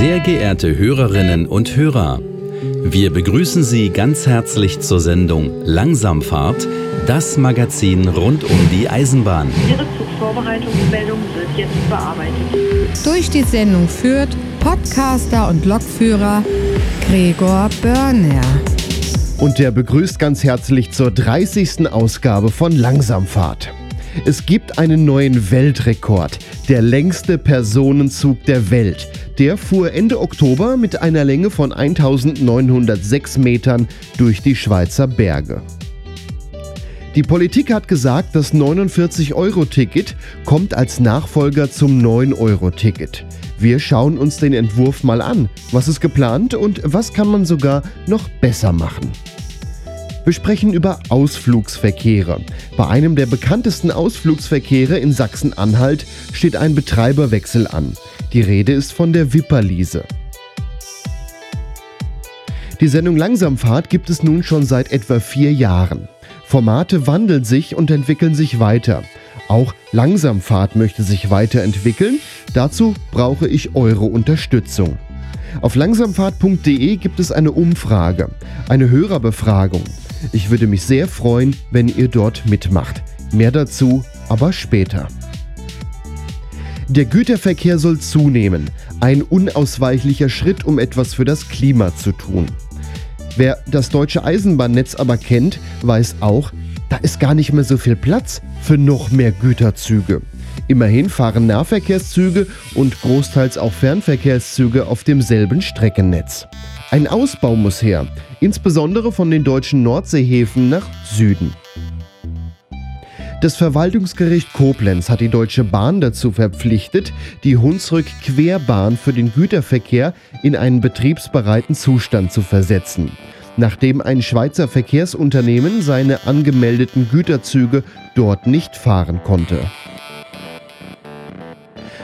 Sehr geehrte Hörerinnen und Hörer, wir begrüßen Sie ganz herzlich zur Sendung Langsamfahrt, das Magazin rund um die Eisenbahn. Ihre Zugvorbereitungsmeldung wird jetzt bearbeitet. Durch die Sendung führt Podcaster und Lokführer Gregor Börner. Und der begrüßt ganz herzlich zur 30. Ausgabe von Langsamfahrt. Es gibt einen neuen Weltrekord, der längste Personenzug der Welt. Der fuhr Ende Oktober mit einer Länge von 1906 Metern durch die Schweizer Berge. Die Politik hat gesagt, das 49-Euro-Ticket kommt als Nachfolger zum 9-Euro-Ticket. Wir schauen uns den Entwurf mal an. Was ist geplant und was kann man sogar noch besser machen? Wir sprechen über Ausflugsverkehre. Bei einem der bekanntesten Ausflugsverkehre in Sachsen-Anhalt steht ein Betreiberwechsel an. Die Rede ist von der Wipperliese. Die Sendung Langsamfahrt gibt es nun schon seit etwa vier Jahren. Formate wandeln sich und entwickeln sich weiter. Auch Langsamfahrt möchte sich weiterentwickeln. Dazu brauche ich eure Unterstützung. Auf langsamfahrt.de gibt es eine Umfrage, eine Hörerbefragung. Ich würde mich sehr freuen, wenn ihr dort mitmacht. Mehr dazu aber später. Der Güterverkehr soll zunehmen. Ein unausweichlicher Schritt, um etwas für das Klima zu tun. Wer das deutsche Eisenbahnnetz aber kennt, weiß auch, da ist gar nicht mehr so viel Platz für noch mehr Güterzüge. Immerhin fahren Nahverkehrszüge und großteils auch Fernverkehrszüge auf demselben Streckennetz. Ein Ausbau muss her, insbesondere von den deutschen Nordseehäfen nach Süden. Das Verwaltungsgericht Koblenz hat die Deutsche Bahn dazu verpflichtet, die Hunsrück-Querbahn für den Güterverkehr in einen betriebsbereiten Zustand zu versetzen, nachdem ein Schweizer Verkehrsunternehmen seine angemeldeten Güterzüge dort nicht fahren konnte.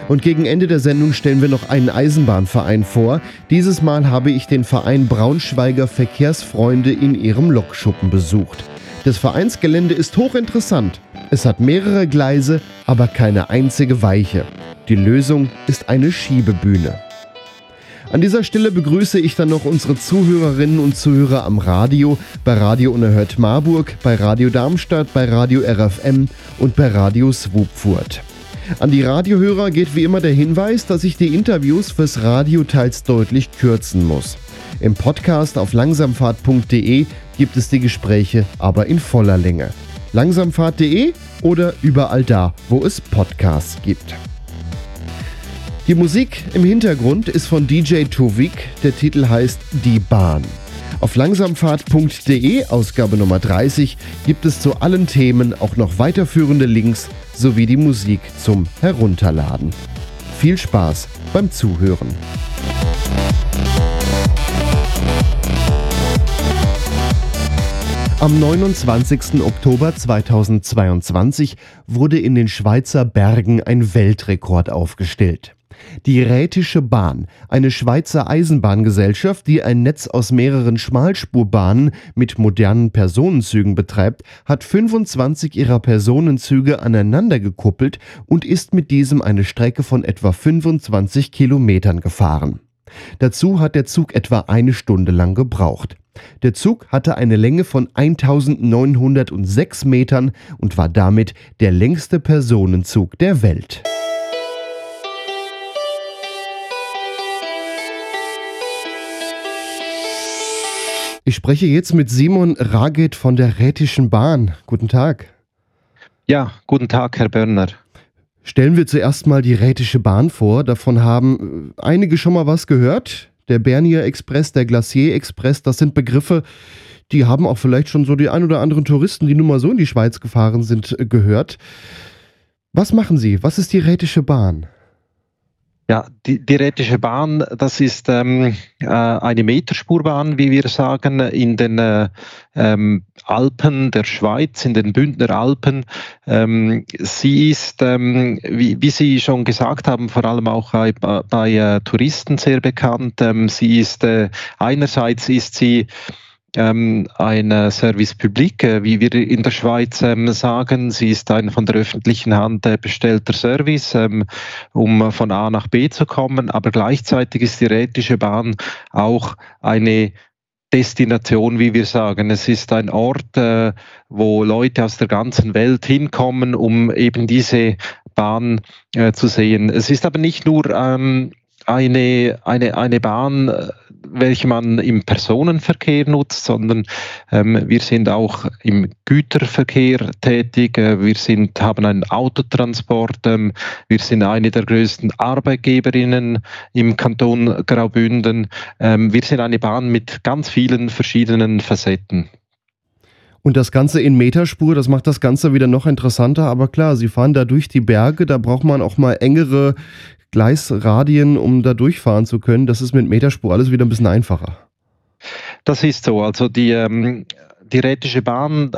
Und gegen Ende der Sendung stellen wir noch einen Eisenbahnverein vor. Dieses Mal habe ich den Verein Braunschweiger Verkehrsfreunde in ihrem Lokschuppen besucht. Das Vereinsgelände ist hochinteressant. Es hat mehrere Gleise, aber keine einzige Weiche. Die Lösung ist eine Schiebebühne. An dieser Stelle begrüße ich dann noch unsere Zuhörerinnen und Zuhörer am Radio, bei Radio Unerhört Marburg, bei Radio Darmstadt, bei Radio RFM und bei Radio Swupfurt. An die Radiohörer geht wie immer der Hinweis, dass ich die Interviews fürs Radio teils deutlich kürzen muss. Im Podcast auf langsamfahrt.de gibt es die Gespräche aber in voller Länge. Langsamfahrt.de oder überall da, wo es Podcasts gibt. Die Musik im Hintergrund ist von DJ Tovik, der Titel heißt Die Bahn. Auf langsamfahrt.de, Ausgabe Nummer 30, gibt es zu allen Themen auch noch weiterführende Links sowie die Musik zum Herunterladen. Viel Spaß beim Zuhören. Am 29. Oktober 2022 wurde in den Schweizer Bergen ein Weltrekord aufgestellt. Die Rätische Bahn, eine Schweizer Eisenbahngesellschaft, die ein Netz aus mehreren Schmalspurbahnen mit modernen Personenzügen betreibt, hat 25 ihrer Personenzüge aneinander gekuppelt und ist mit diesem eine Strecke von etwa 25 Kilometern gefahren. Dazu hat der Zug etwa eine Stunde lang gebraucht. Der Zug hatte eine Länge von 1906 Metern und war damit der längste Personenzug der Welt. Ich spreche jetzt mit Simon Raget von der Rätischen Bahn. Guten Tag. Ja, guten Tag, Herr Börner. Stellen wir zuerst mal die Rätische Bahn vor. Davon haben äh, einige schon mal was gehört. Der Bernier Express, der Glacier Express, das sind Begriffe, die haben auch vielleicht schon so die ein oder anderen Touristen, die nun mal so in die Schweiz gefahren sind, äh, gehört. Was machen Sie? Was ist die Rätische Bahn? Ja, die, die Rätische Bahn, das ist ähm, äh, eine Meterspurbahn, wie wir sagen, in den äh, ähm, Alpen der Schweiz, in den Bündner Alpen. Ähm, sie ist, ähm, wie, wie, Sie schon gesagt haben, vor allem auch bei, bei äh, Touristen sehr bekannt. Ähm, sie ist, äh, einerseits ist sie ähm, ein Service Public, äh, wie wir in der Schweiz ähm, sagen. Sie ist ein von der öffentlichen Hand äh, bestellter Service, ähm, um von A nach B zu kommen. Aber gleichzeitig ist die Rätische Bahn auch eine Destination, wie wir sagen. Es ist ein Ort, äh, wo Leute aus der ganzen Welt hinkommen, um eben diese Bahn äh, zu sehen. Es ist aber nicht nur ähm, eine, eine, eine Bahn, äh, welche man im Personenverkehr nutzt, sondern ähm, wir sind auch im Güterverkehr tätig. Äh, wir sind, haben einen Autotransport. Ähm, wir sind eine der größten Arbeitgeberinnen im Kanton Graubünden. Ähm, wir sind eine Bahn mit ganz vielen verschiedenen Facetten. Und das Ganze in Meterspur, das macht das Ganze wieder noch interessanter. Aber klar, Sie fahren da durch die Berge, da braucht man auch mal engere Gleisradien, um da durchfahren zu können. Das ist mit Meterspur alles wieder ein bisschen einfacher. Das ist so. Also die, ähm, die Rätische Bahn,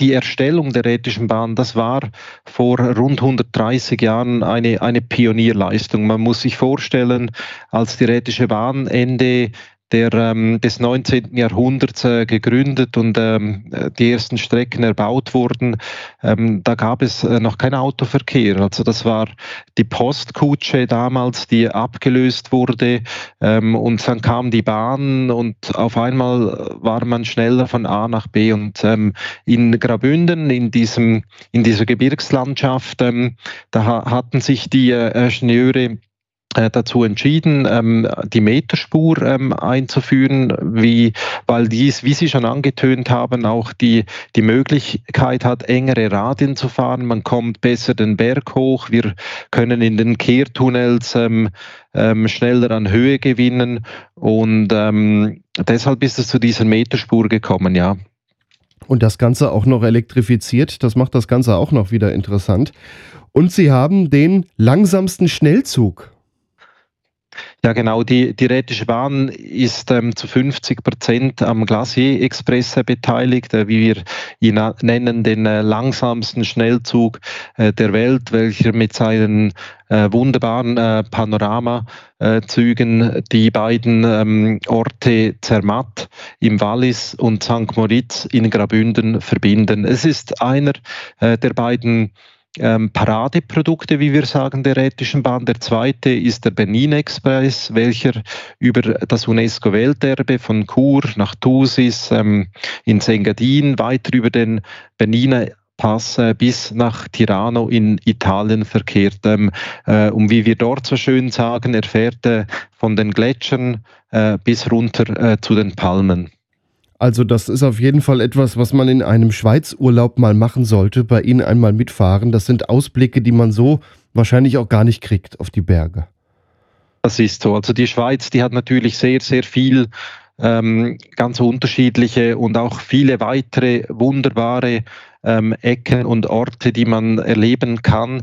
die Erstellung der Rätischen Bahn, das war vor rund 130 Jahren eine, eine Pionierleistung. Man muss sich vorstellen, als die Rätische Bahn Ende der, ähm, des 19. Jahrhunderts äh, gegründet und ähm, die ersten Strecken erbaut wurden. Ähm, da gab es äh, noch keinen Autoverkehr. Also das war die Postkutsche damals, die abgelöst wurde ähm, und dann kam die Bahn und auf einmal war man schneller von A nach B und ähm, in Grabünden, in, diesem, in dieser Gebirgslandschaft, ähm, da hatten sich die äh, Ingenieure dazu entschieden, ähm, die Meterspur ähm, einzuführen, wie, weil dies, wie Sie schon angetönt haben, auch die, die Möglichkeit hat, engere Radien zu fahren. Man kommt besser den Berg hoch. Wir können in den Kehrtunnels ähm, schneller an Höhe gewinnen und deshalb ist es zu dieser Meterspur gekommen, ja. Und das Ganze auch noch elektrifiziert, das macht das Ganze auch noch wieder interessant. Und Sie haben den langsamsten Schnellzug ja, genau. Die, die Rätische Bahn ist ähm, zu 50 Prozent am Glacier-Express beteiligt, äh, wie wir ihn nennen, den äh, langsamsten Schnellzug äh, der Welt, welcher mit seinen äh, wunderbaren äh, Panoramazügen die beiden ähm, Orte Zermatt im Wallis und St. Moritz in Grabünden verbinden. Es ist einer der beiden ähm, Paradeprodukte, wie wir sagen, der Rätischen Bahn. Der zweite ist der Benin Express, welcher über das UNESCO-Welterbe von Chur nach Thusis ähm, in Sengadin weiter über den Beniner Pass äh, bis nach Tirano in Italien verkehrt. Ähm, äh, und wie wir dort so schön sagen, er fährt äh, von den Gletschern äh, bis runter äh, zu den Palmen. Also das ist auf jeden Fall etwas, was man in einem Schweizurlaub mal machen sollte, bei Ihnen einmal mitfahren. Das sind Ausblicke, die man so wahrscheinlich auch gar nicht kriegt auf die Berge. Das ist so. Also die Schweiz, die hat natürlich sehr, sehr viel ähm, ganz unterschiedliche und auch viele weitere wunderbare ähm, Ecken und Orte, die man erleben kann.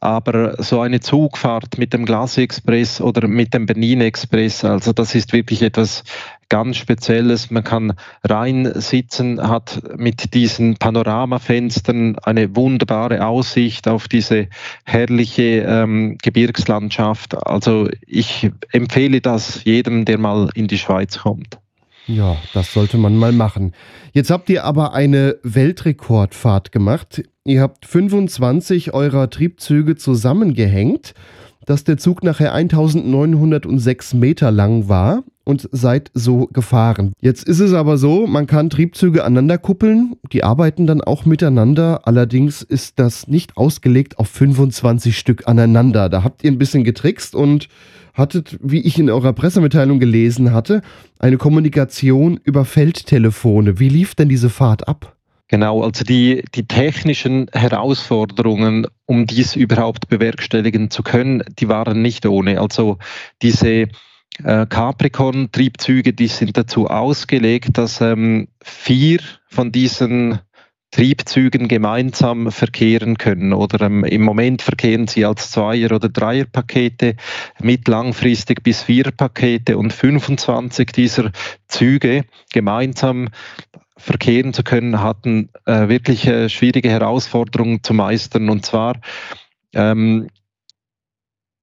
Aber so eine Zugfahrt mit dem Glasexpress oder mit dem Berlin Express, also das ist wirklich etwas ganz Spezielles. Man kann rein sitzen, hat mit diesen Panoramafenstern eine wunderbare Aussicht auf diese herrliche ähm, Gebirgslandschaft. Also ich empfehle das jedem, der mal in die Schweiz kommt. Ja, das sollte man mal machen. Jetzt habt ihr aber eine Weltrekordfahrt gemacht. Ihr habt 25 eurer Triebzüge zusammengehängt, dass der Zug nachher 1906 Meter lang war und seid so gefahren. Jetzt ist es aber so, man kann Triebzüge aneinander kuppeln, die arbeiten dann auch miteinander, allerdings ist das nicht ausgelegt auf 25 Stück aneinander. Da habt ihr ein bisschen getrickst und hattet, wie ich in eurer Pressemitteilung gelesen hatte, eine Kommunikation über Feldtelefone. Wie lief denn diese Fahrt ab? Genau, also die, die technischen Herausforderungen, um dies überhaupt bewerkstelligen zu können, die waren nicht ohne. Also diese äh, Capricorn-Triebzüge, die sind dazu ausgelegt, dass ähm, vier von diesen Triebzügen gemeinsam verkehren können. Oder ähm, im Moment verkehren sie als Zweier- oder Dreierpakete, mit langfristig bis Viererpakete und 25 dieser Züge gemeinsam verkehren zu können, hatten äh, wirklich äh, schwierige Herausforderungen zu meistern. Und zwar ähm,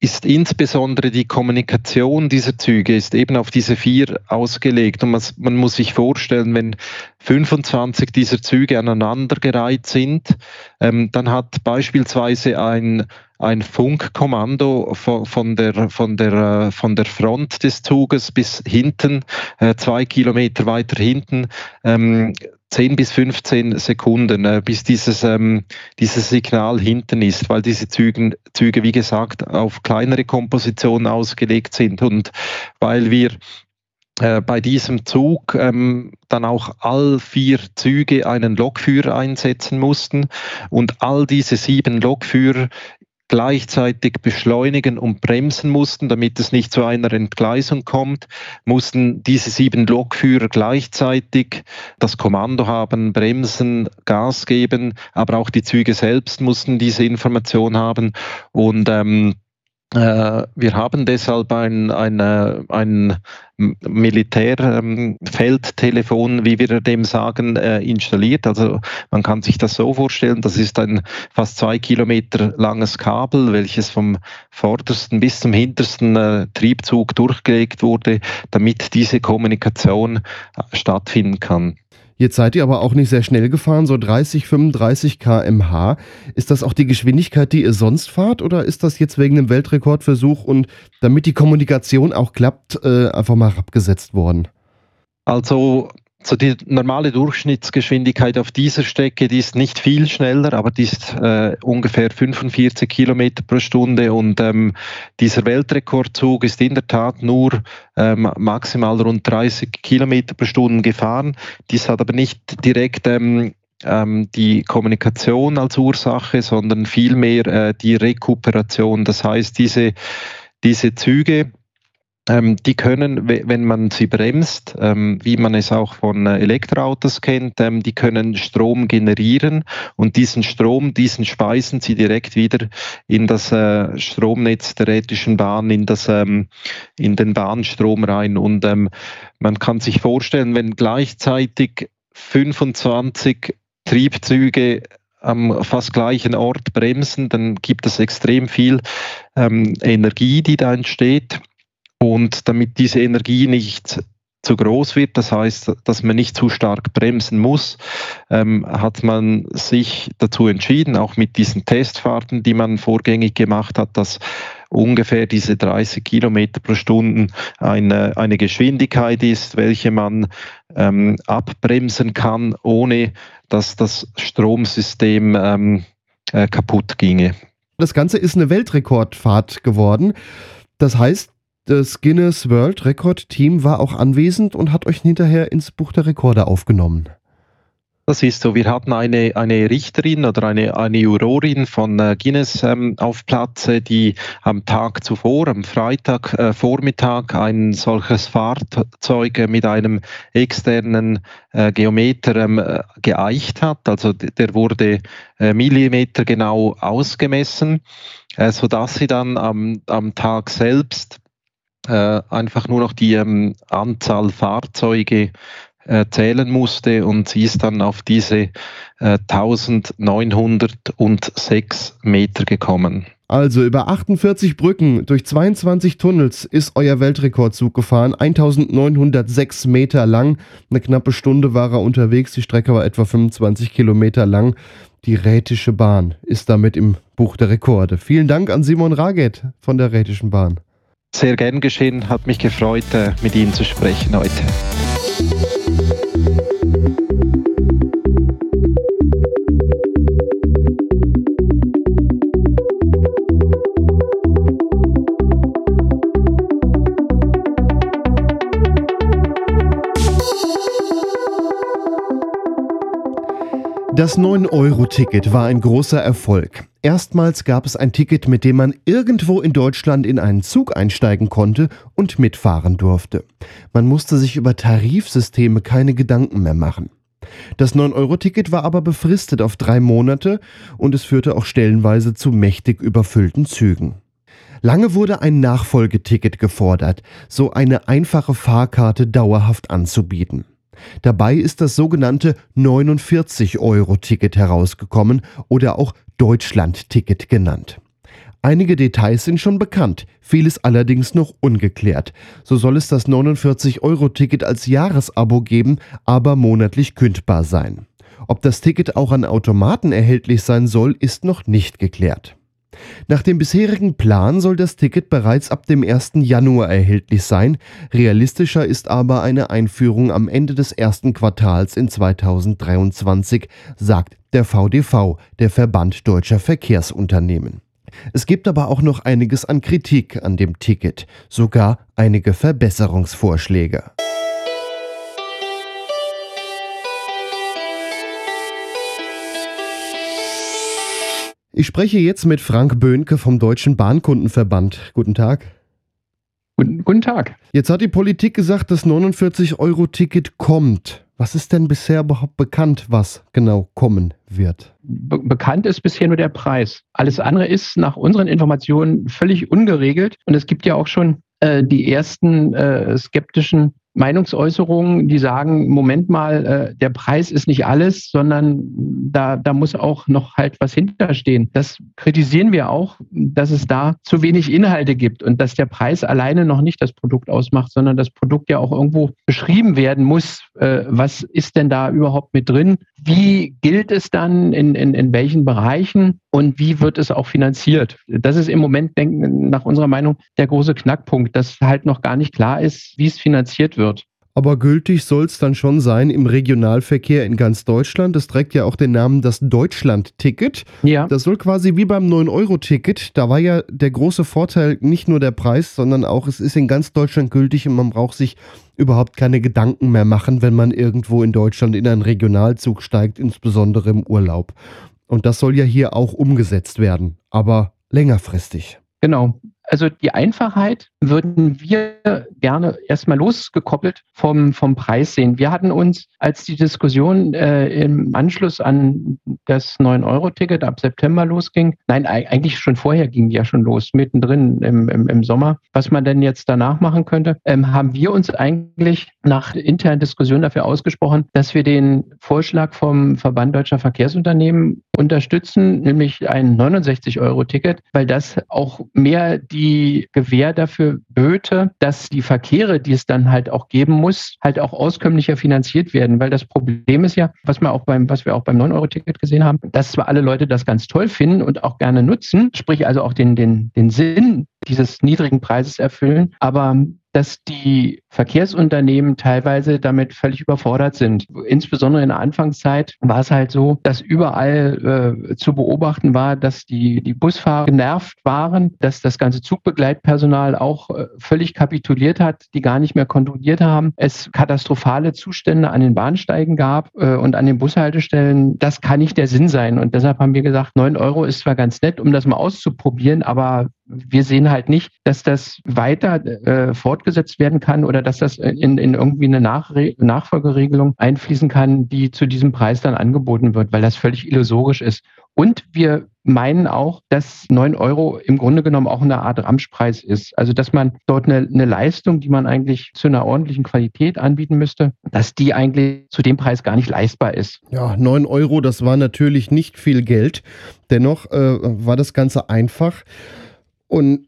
ist insbesondere die Kommunikation dieser Züge ist eben auf diese vier ausgelegt. Und man, man muss sich vorstellen, wenn 25 dieser Züge aneinandergereiht sind, ähm, dann hat beispielsweise ein ein Funkkommando von, der, von, der, von der Front des Zuges bis hinten, äh, zwei Kilometer weiter hinten, ähm, 10 bis 15 Sekunden, äh, bis dieses, ähm, dieses Signal hinten ist, weil diese Züge, Züge, wie gesagt, auf kleinere Kompositionen ausgelegt sind. Und weil wir äh, bei diesem Zug ähm, dann auch all vier Züge einen Lokführer einsetzen mussten und all diese sieben Lokführer gleichzeitig beschleunigen und bremsen mussten, damit es nicht zu einer Entgleisung kommt, mussten diese sieben Lokführer gleichzeitig das Kommando haben, bremsen, Gas geben, aber auch die Züge selbst mussten diese Information haben. Und ähm, äh, wir haben deshalb ein, ein, ein Militärfeldtelefon, wie wir dem sagen, äh, installiert. Also man kann sich das so vorstellen, das ist ein fast zwei Kilometer langes Kabel, welches vom vordersten bis zum hintersten äh, Triebzug durchgelegt wurde, damit diese Kommunikation stattfinden kann. Jetzt seid ihr aber auch nicht sehr schnell gefahren, so 30, 35 km/h. Ist das auch die Geschwindigkeit, die ihr sonst fahrt, oder ist das jetzt wegen dem Weltrekordversuch und damit die Kommunikation auch klappt, äh, einfach mal abgesetzt worden? Also so die normale Durchschnittsgeschwindigkeit auf dieser Strecke, die ist nicht viel schneller, aber die ist äh, ungefähr 45 Kilometer pro Stunde und ähm, dieser Weltrekordzug ist in der Tat nur ähm, maximal rund 30 Kilometer pro Stunde gefahren. Dies hat aber nicht direkt ähm, ähm, die Kommunikation als Ursache, sondern vielmehr äh, die Rekuperation. Das heißt, diese, diese Züge, die können, wenn man sie bremst, ähm, wie man es auch von äh, Elektroautos kennt, ähm, die können Strom generieren und diesen Strom, diesen speisen sie direkt wieder in das äh, Stromnetz der Rätischen Bahn, in, das, in den Bahnstrom rein. Und man kann sich vorstellen, wenn gleichzeitig 25 Triebzüge am fast gleichen Ort bremsen, dann gibt es extrem viel ähm, Energie, die da entsteht. Und damit diese Energie nicht zu groß wird, das heißt, dass man nicht zu stark bremsen muss, ähm, hat man sich dazu entschieden, auch mit diesen Testfahrten, die man vorgängig gemacht hat, dass ungefähr diese 30 Kilometer pro Stunde eine, eine Geschwindigkeit ist, welche man ähm, abbremsen kann, ohne dass das Stromsystem ähm, äh, kaputt ginge. Das Ganze ist eine Weltrekordfahrt geworden. Das heißt, das Guinness World Record Team war auch anwesend und hat euch hinterher ins Buch der Rekorde aufgenommen. Das ist so. Wir hatten eine, eine Richterin oder eine, eine Jurorin von äh, Guinness ähm, auf Platz, die am Tag zuvor, am Freitag äh, Vormittag, ein solches Fahrzeug mit einem externen äh, Geometer ähm, äh, geeicht hat. Also der wurde äh, Millimeter genau ausgemessen, äh, sodass sie dann am, am Tag selbst äh, einfach nur noch die ähm, Anzahl Fahrzeuge äh, zählen musste und sie ist dann auf diese äh, 1906 Meter gekommen. Also über 48 Brücken durch 22 Tunnels ist euer Weltrekordzug gefahren, 1906 Meter lang. Eine knappe Stunde war er unterwegs, die Strecke war etwa 25 Kilometer lang. Die Rätische Bahn ist damit im Buch der Rekorde. Vielen Dank an Simon Raget von der Rätischen Bahn. Sehr gern geschehen, hat mich gefreut, äh, mit Ihnen zu sprechen heute. Das 9-Euro-Ticket war ein großer Erfolg. Erstmals gab es ein Ticket, mit dem man irgendwo in Deutschland in einen Zug einsteigen konnte und mitfahren durfte. Man musste sich über Tarifsysteme keine Gedanken mehr machen. Das 9-Euro-Ticket war aber befristet auf drei Monate und es führte auch stellenweise zu mächtig überfüllten Zügen. Lange wurde ein Nachfolgeticket gefordert, so eine einfache Fahrkarte dauerhaft anzubieten. Dabei ist das sogenannte 49-Euro-Ticket herausgekommen oder auch Deutschland-Ticket genannt. Einige Details sind schon bekannt, vieles allerdings noch ungeklärt. So soll es das 49-Euro-Ticket als Jahresabo geben, aber monatlich kündbar sein. Ob das Ticket auch an Automaten erhältlich sein soll, ist noch nicht geklärt. Nach dem bisherigen Plan soll das Ticket bereits ab dem 1. Januar erhältlich sein. Realistischer ist aber eine Einführung am Ende des ersten Quartals in 2023, sagt der VDV, der Verband deutscher Verkehrsunternehmen. Es gibt aber auch noch einiges an Kritik an dem Ticket, sogar einige Verbesserungsvorschläge. Ich spreche jetzt mit Frank Böhnke vom Deutschen Bahnkundenverband. Guten Tag. Guten, guten Tag. Jetzt hat die Politik gesagt, das 49-Euro-Ticket kommt. Was ist denn bisher überhaupt bekannt, was genau kommen wird? Be bekannt ist bisher nur der Preis. Alles andere ist nach unseren Informationen völlig ungeregelt. Und es gibt ja auch schon äh, die ersten äh, skeptischen Meinungsäußerungen, die sagen, Moment mal, äh, der Preis ist nicht alles, sondern da, da muss auch noch halt was hinterstehen. Das kritisieren wir auch, dass es da zu wenig Inhalte gibt und dass der Preis alleine noch nicht das Produkt ausmacht, sondern das Produkt ja auch irgendwo beschrieben werden muss. Äh, was ist denn da überhaupt mit drin? Wie gilt es dann in, in, in welchen Bereichen und wie wird es auch finanziert? Das ist im Moment, denken, nach unserer Meinung, der große Knackpunkt, dass halt noch gar nicht klar ist, wie es finanziert wird. Aber gültig soll es dann schon sein im Regionalverkehr in ganz Deutschland. Das trägt ja auch den Namen das Deutschland-Ticket. Ja. Das soll quasi wie beim 9-Euro-Ticket. Da war ja der große Vorteil nicht nur der Preis, sondern auch, es ist in ganz Deutschland gültig und man braucht sich überhaupt keine Gedanken mehr machen, wenn man irgendwo in Deutschland in einen Regionalzug steigt, insbesondere im Urlaub. Und das soll ja hier auch umgesetzt werden, aber längerfristig. Genau. Also die Einfachheit würden wir gerne erstmal losgekoppelt vom, vom Preis sehen. Wir hatten uns, als die Diskussion äh, im Anschluss an das 9-Euro-Ticket ab September losging, nein, eigentlich schon vorher ging die ja schon los, mittendrin im, im, im Sommer, was man denn jetzt danach machen könnte, ähm, haben wir uns eigentlich nach internen Diskussionen dafür ausgesprochen, dass wir den Vorschlag vom Verband Deutscher Verkehrsunternehmen unterstützen, nämlich ein 69-Euro-Ticket, weil das auch mehr die Gewähr dafür böte, dass die Verkehre, die es dann halt auch geben muss, halt auch auskömmlicher finanziert werden. Weil das Problem ist ja, was wir auch beim, was wir auch beim 9-Euro-Ticket gesehen haben, dass zwar alle Leute das ganz toll finden und auch gerne nutzen, sprich also auch den, den, den Sinn dieses niedrigen Preises erfüllen, aber dass die Verkehrsunternehmen teilweise damit völlig überfordert sind. Insbesondere in der Anfangszeit war es halt so, dass überall äh, zu beobachten war, dass die, die Busfahrer genervt waren, dass das ganze Zugbegleitpersonal auch äh, völlig kapituliert hat, die gar nicht mehr kontrolliert haben. Es katastrophale Zustände an den Bahnsteigen gab äh, und an den Bushaltestellen. Das kann nicht der Sinn sein. Und deshalb haben wir gesagt, 9 Euro ist zwar ganz nett, um das mal auszuprobieren, aber wir sehen halt nicht, dass das weiter äh, fortgesetzt werden kann oder dass das in, in irgendwie eine Nachre Nachfolgeregelung einfließen kann, die zu diesem Preis dann angeboten wird, weil das völlig illusorisch ist. Und wir meinen auch, dass 9 Euro im Grunde genommen auch eine Art Ramschpreis ist. Also dass man dort eine, eine, Leistung, die man eigentlich zu einer ordentlichen Qualität anbieten müsste, dass die eigentlich zu dem Preis gar nicht leistbar ist. Ja, 9 Euro, das war natürlich nicht viel Geld. Dennoch äh, war das Ganze einfach. Und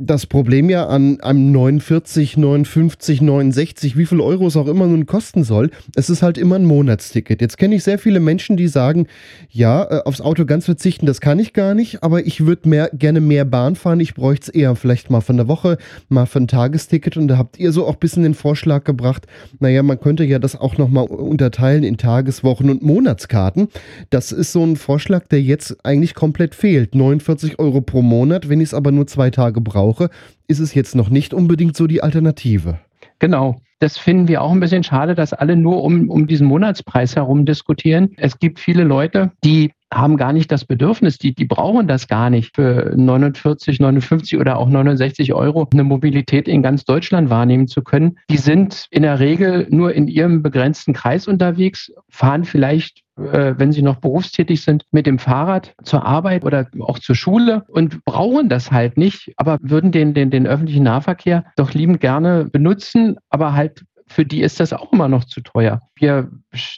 das Problem ja an einem 49, 59, 69, wie viel Euro es auch immer nun kosten soll, es ist halt immer ein Monatsticket. Jetzt kenne ich sehr viele Menschen, die sagen, ja, äh, aufs Auto ganz verzichten, das kann ich gar nicht, aber ich würde mehr, gerne mehr Bahn fahren, ich bräuchte es eher vielleicht mal für eine Woche, mal für ein Tagesticket und da habt ihr so auch ein bisschen den Vorschlag gebracht, naja, man könnte ja das auch nochmal unterteilen in Tageswochen und Monatskarten. Das ist so ein Vorschlag, der jetzt eigentlich komplett fehlt. 49 Euro pro Monat, wenn ich es aber nur zwei Tage brauche brauche, ist es jetzt noch nicht unbedingt so die Alternative. Genau. Das finden wir auch ein bisschen schade, dass alle nur um, um diesen Monatspreis herum diskutieren. Es gibt viele Leute, die haben gar nicht das Bedürfnis, die, die brauchen das gar nicht für 49, 59 oder auch 69 Euro eine Mobilität in ganz Deutschland wahrnehmen zu können. Die sind in der Regel nur in ihrem begrenzten Kreis unterwegs, fahren vielleicht äh, wenn sie noch berufstätig sind, mit dem Fahrrad zur Arbeit oder auch zur Schule und brauchen das halt nicht, aber würden den, den, den öffentlichen Nahverkehr doch liebend gerne benutzen, aber halt für die ist das auch immer noch zu teuer. Wir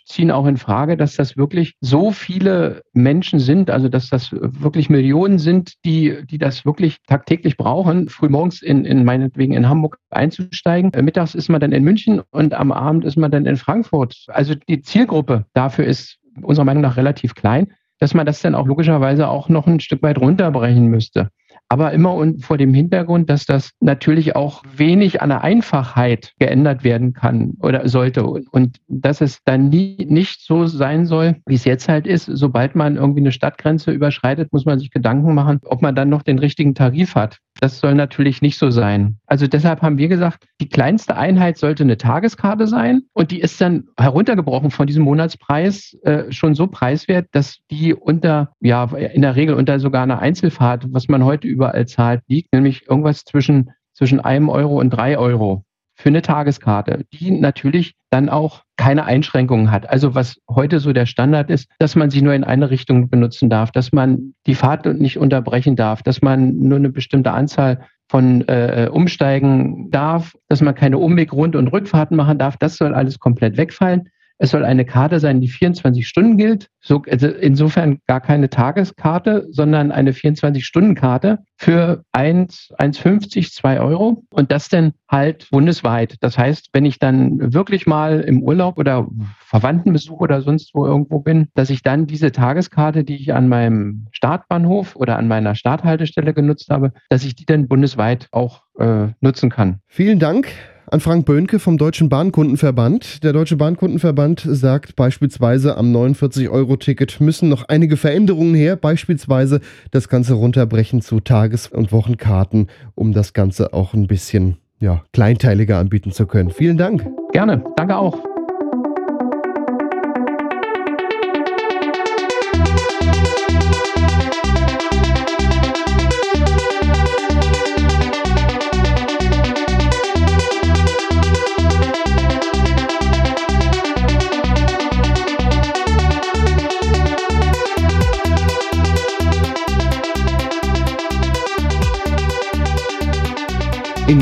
ziehen auch in Frage, dass das wirklich so viele Menschen sind, also dass das wirklich Millionen sind, die, die das wirklich tagtäglich brauchen, frühmorgens in, in meinetwegen in Hamburg einzusteigen. Äh, mittags ist man dann in München und am Abend ist man dann in Frankfurt. Also die Zielgruppe dafür ist unserer Meinung nach relativ klein, dass man das dann auch logischerweise auch noch ein Stück weit runterbrechen müsste aber immer vor dem Hintergrund, dass das natürlich auch wenig an der Einfachheit geändert werden kann oder sollte und dass es dann nie nicht so sein soll, wie es jetzt halt ist. Sobald man irgendwie eine Stadtgrenze überschreitet, muss man sich Gedanken machen, ob man dann noch den richtigen Tarif hat. Das soll natürlich nicht so sein. Also deshalb haben wir gesagt, die kleinste Einheit sollte eine Tageskarte sein und die ist dann heruntergebrochen von diesem Monatspreis äh, schon so preiswert, dass die unter, ja, in der Regel unter sogar einer Einzelfahrt, was man heute überall zahlt, liegt, nämlich irgendwas zwischen, zwischen einem Euro und drei Euro für eine Tageskarte, die natürlich dann auch keine Einschränkungen hat. Also was heute so der Standard ist, dass man sie nur in eine Richtung benutzen darf, dass man die Fahrt nicht unterbrechen darf, dass man nur eine bestimmte Anzahl von äh, umsteigen darf, dass man keine Umweg, Rund- und Rückfahrten machen darf. Das soll alles komplett wegfallen. Es soll eine Karte sein, die 24 Stunden gilt. So, also insofern gar keine Tageskarte, sondern eine 24-Stunden-Karte für 1, 1,50, 2 Euro. Und das dann halt bundesweit. Das heißt, wenn ich dann wirklich mal im Urlaub oder Verwandtenbesuch oder sonst wo irgendwo bin, dass ich dann diese Tageskarte, die ich an meinem Startbahnhof oder an meiner Starthaltestelle genutzt habe, dass ich die dann bundesweit auch äh, nutzen kann. Vielen Dank an Frank Böhnke vom Deutschen Bahnkundenverband. Der Deutsche Bahnkundenverband sagt beispielsweise, am 49-Euro-Ticket müssen noch einige Veränderungen her, beispielsweise das Ganze runterbrechen zu Tages- und Wochenkarten, um das Ganze auch ein bisschen ja, kleinteiliger anbieten zu können. Vielen Dank. Gerne, danke auch.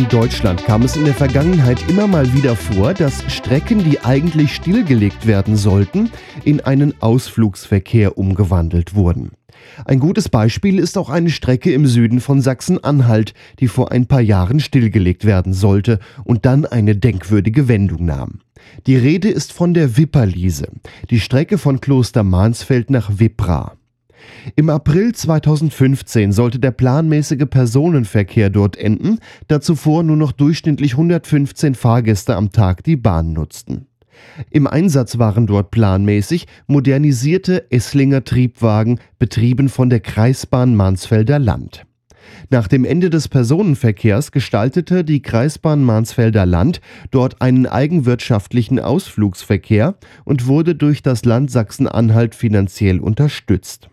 Deutschland kam es in der Vergangenheit immer mal wieder vor, dass Strecken, die eigentlich stillgelegt werden sollten, in einen Ausflugsverkehr umgewandelt wurden. Ein gutes Beispiel ist auch eine Strecke im Süden von Sachsen-Anhalt, die vor ein paar Jahren stillgelegt werden sollte und dann eine denkwürdige Wendung nahm. Die Rede ist von der Wipperliese, die Strecke von Kloster Mansfeld nach Wippra. Im April 2015 sollte der planmäßige Personenverkehr dort enden, da zuvor nur noch durchschnittlich 115 Fahrgäste am Tag die Bahn nutzten. Im Einsatz waren dort planmäßig modernisierte Esslinger Triebwagen, betrieben von der Kreisbahn Mansfelder Land. Nach dem Ende des Personenverkehrs gestaltete die Kreisbahn Mansfelder Land dort einen eigenwirtschaftlichen Ausflugsverkehr und wurde durch das Land Sachsen-Anhalt finanziell unterstützt.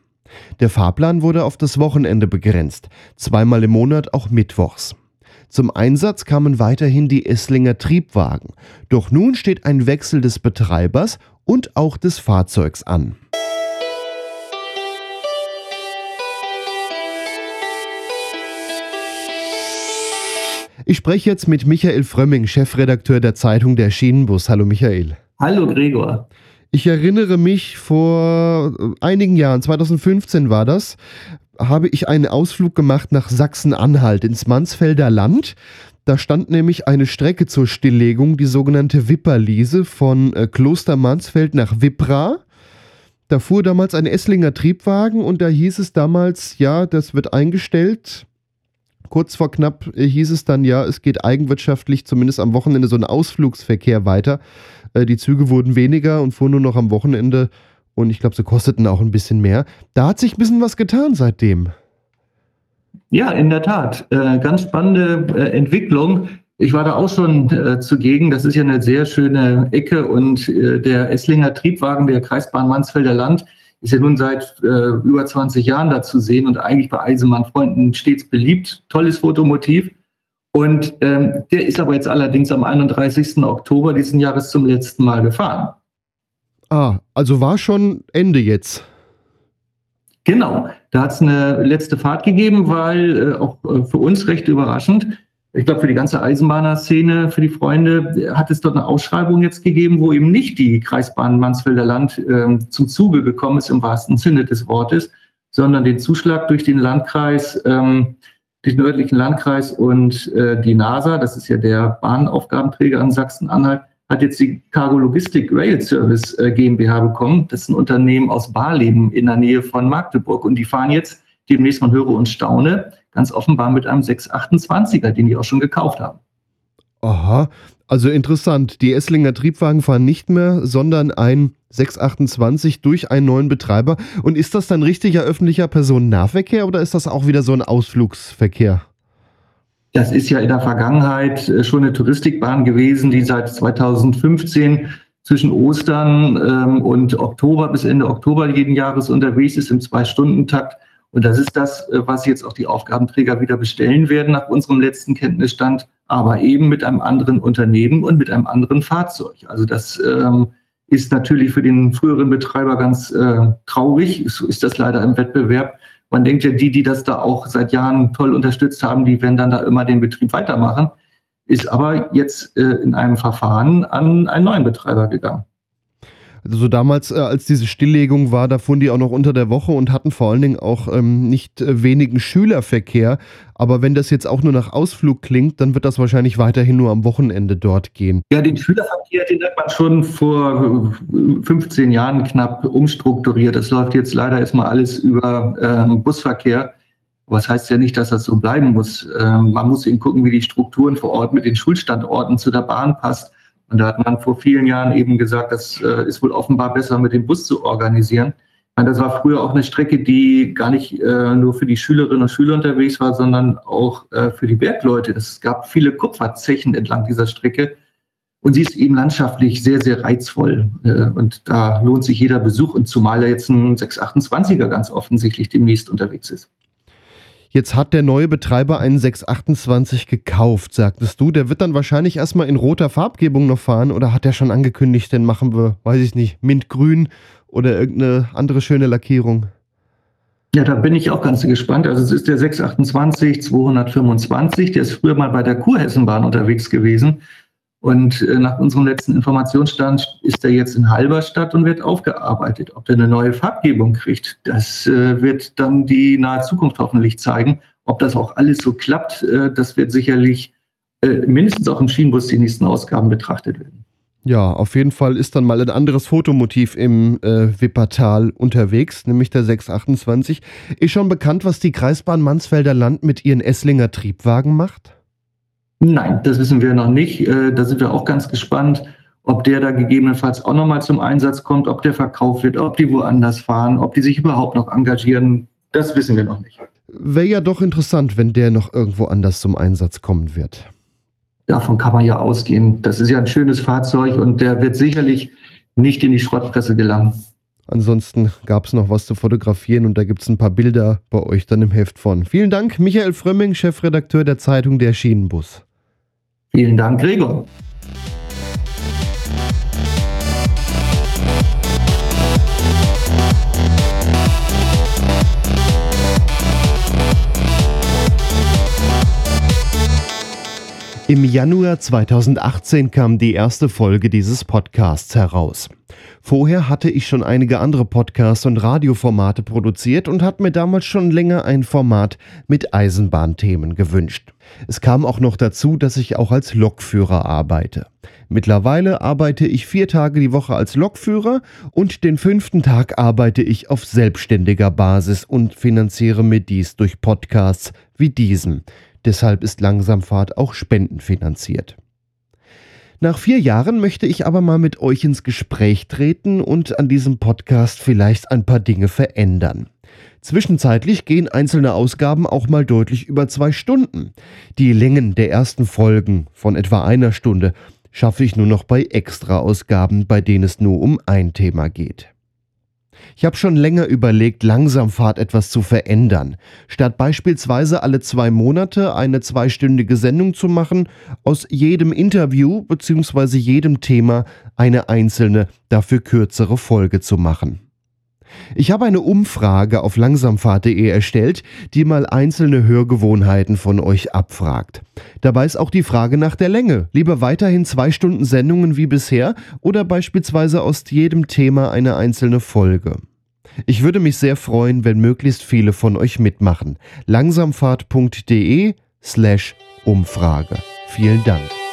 Der Fahrplan wurde auf das Wochenende begrenzt, zweimal im Monat auch mittwochs. Zum Einsatz kamen weiterhin die Esslinger Triebwagen, doch nun steht ein Wechsel des Betreibers und auch des Fahrzeugs an. Ich spreche jetzt mit Michael Frömming, Chefredakteur der Zeitung Der Schienenbus. Hallo Michael. Hallo Gregor. Ich erinnere mich, vor einigen Jahren, 2015 war das, habe ich einen Ausflug gemacht nach Sachsen-Anhalt ins Mansfelder Land. Da stand nämlich eine Strecke zur Stilllegung, die sogenannte Wipperliese von äh, Kloster Mansfeld nach Wippra. Da fuhr damals ein Esslinger Triebwagen und da hieß es damals, ja, das wird eingestellt. Kurz vor knapp äh, hieß es dann, ja, es geht eigenwirtschaftlich zumindest am Wochenende so ein Ausflugsverkehr weiter. Äh, die Züge wurden weniger und fuhren nur noch am Wochenende. Und ich glaube, sie kosteten auch ein bisschen mehr. Da hat sich ein bisschen was getan seitdem. Ja, in der Tat. Äh, ganz spannende äh, Entwicklung. Ich war da auch schon äh, zugegen. Das ist ja eine sehr schöne Ecke und äh, der Esslinger Triebwagen der Kreisbahn Mansfelder Land ist ja nun seit äh, über 20 Jahren da zu sehen und eigentlich bei Eisenbahnfreunden stets beliebt. Tolles Fotomotiv. Und ähm, der ist aber jetzt allerdings am 31. Oktober diesen Jahres zum letzten Mal gefahren. Ah, also war schon Ende jetzt. Genau, da hat es eine letzte Fahrt gegeben, weil äh, auch äh, für uns recht überraschend, ich glaube, für die ganze Eisenbahner-Szene, für die Freunde, hat es dort eine Ausschreibung jetzt gegeben, wo eben nicht die Kreisbahn Mansfelder Land äh, zum Zuge gekommen ist, im wahrsten Sinne des Wortes, sondern den Zuschlag durch den Landkreis, ähm, den nördlichen Landkreis und äh, die NASA, das ist ja der Bahnaufgabenträger in Sachsen-Anhalt, hat jetzt die Cargo Logistic Rail Service äh, GmbH bekommen. Das ist ein Unternehmen aus Barleben in der Nähe von Magdeburg. Und die fahren jetzt demnächst, man höre und staune, ganz offenbar mit einem 628er, den die auch schon gekauft haben. Aha, also interessant. Die Esslinger Triebwagen fahren nicht mehr, sondern ein 628 durch einen neuen Betreiber. Und ist das dann richtiger öffentlicher Personennahverkehr oder ist das auch wieder so ein Ausflugsverkehr? Das ist ja in der Vergangenheit äh, schon eine Touristikbahn gewesen, die seit 2015 zwischen Ostern ähm, und Oktober bis Ende Oktober jeden Jahres unterwegs ist im Zwei-Stunden-Takt. Und das ist das, äh, was jetzt auch die Aufgabenträger wieder bestellen werden nach unserem letzten Kenntnisstand, aber eben mit einem anderen Unternehmen und mit einem anderen Fahrzeug. Also das ähm, ist natürlich für den früheren Betreiber ganz äh, traurig. So ist das leider im Wettbewerb. Man denkt ja, die, die das da auch seit Jahren toll unterstützt haben, die werden dann da immer den Betrieb weitermachen, ist aber jetzt äh, in einem Verfahren an einen neuen Betreiber gegangen. Also damals, äh, als diese Stilllegung war, da fuhren die auch noch unter der Woche und hatten vor allen Dingen auch ähm, nicht äh, wenigen Schülerverkehr. Aber wenn das jetzt auch nur nach Ausflug klingt, dann wird das wahrscheinlich weiterhin nur am Wochenende dort gehen. Ja, den Schülerverkehr, den hat man schon vor 15 äh, Jahren knapp umstrukturiert. Das läuft jetzt leider erstmal alles über ähm, Busverkehr. Aber das heißt ja nicht, dass das so bleiben muss. Ähm, man muss eben gucken, wie die Strukturen vor Ort mit den Schulstandorten zu der Bahn passt. Und da hat man vor vielen Jahren eben gesagt, das äh, ist wohl offenbar besser mit dem Bus zu organisieren. Meine, das war früher auch eine Strecke, die gar nicht äh, nur für die Schülerinnen und Schüler unterwegs war, sondern auch äh, für die Bergleute. Es gab viele Kupferzechen entlang dieser Strecke. Und sie ist eben landschaftlich sehr, sehr reizvoll. Äh, und da lohnt sich jeder Besuch. Und zumal er jetzt ein 628er ganz offensichtlich demnächst unterwegs ist. Jetzt hat der neue Betreiber einen 628 gekauft, sagtest du. Der wird dann wahrscheinlich erstmal in roter Farbgebung noch fahren oder hat er schon angekündigt, den machen wir, weiß ich nicht, mintgrün oder irgendeine andere schöne Lackierung? Ja, da bin ich auch ganz gespannt. Also es ist der 628 225, der ist früher mal bei der Kurhessenbahn unterwegs gewesen. Und äh, nach unserem letzten Informationsstand ist er jetzt in Halberstadt und wird aufgearbeitet. Ob er eine neue Farbgebung kriegt, das äh, wird dann die nahe Zukunft hoffentlich zeigen. Ob das auch alles so klappt, äh, das wird sicherlich mindestens auch im Schienenbus die nächsten Ausgaben betrachtet werden. Ja, auf jeden Fall ist dann mal ein anderes Fotomotiv im äh, Wippertal unterwegs, nämlich der 628. Ist schon bekannt, was die Kreisbahn Mansfelder Land mit ihren Esslinger Triebwagen macht? Nein, das wissen wir noch nicht. Äh, da sind wir auch ganz gespannt, ob der da gegebenenfalls auch nochmal zum Einsatz kommt, ob der verkauft wird, ob die woanders fahren, ob die sich überhaupt noch engagieren. Das wissen wir noch nicht. Wäre ja doch interessant, wenn der noch irgendwo anders zum Einsatz kommen wird. Davon kann man ja ausgehen. Das ist ja ein schönes Fahrzeug und der wird sicherlich nicht in die Schrottpresse gelangen. Ansonsten gab es noch was zu fotografieren und da gibt es ein paar Bilder bei euch dann im Heft von. Vielen Dank, Michael Frömming, Chefredakteur der Zeitung Der Schienenbus. Vielen Dank, Gregor. Im Januar 2018 kam die erste Folge dieses Podcasts heraus. Vorher hatte ich schon einige andere Podcasts und Radioformate produziert und hatte mir damals schon länger ein Format mit Eisenbahnthemen gewünscht. Es kam auch noch dazu, dass ich auch als Lokführer arbeite. Mittlerweile arbeite ich vier Tage die Woche als Lokführer und den fünften Tag arbeite ich auf selbstständiger Basis und finanziere mir dies durch Podcasts wie diesen. Deshalb ist Langsamfahrt auch spendenfinanziert. Nach vier Jahren möchte ich aber mal mit euch ins Gespräch treten und an diesem Podcast vielleicht ein paar Dinge verändern. Zwischenzeitlich gehen einzelne Ausgaben auch mal deutlich über zwei Stunden. Die Längen der ersten Folgen von etwa einer Stunde schaffe ich nur noch bei Extra-Ausgaben, bei denen es nur um ein Thema geht. Ich habe schon länger überlegt, Langsamfahrt etwas zu verändern. Statt beispielsweise alle zwei Monate eine zweistündige Sendung zu machen, aus jedem Interview bzw. jedem Thema eine einzelne, dafür kürzere Folge zu machen. Ich habe eine Umfrage auf langsamfahrt.de erstellt, die mal einzelne Hörgewohnheiten von euch abfragt. Dabei ist auch die Frage nach der Länge. Lieber weiterhin zwei Stunden Sendungen wie bisher oder beispielsweise aus jedem Thema eine einzelne Folge. Ich würde mich sehr freuen, wenn möglichst viele von euch mitmachen. langsamfahrt.de slash Umfrage. Vielen Dank.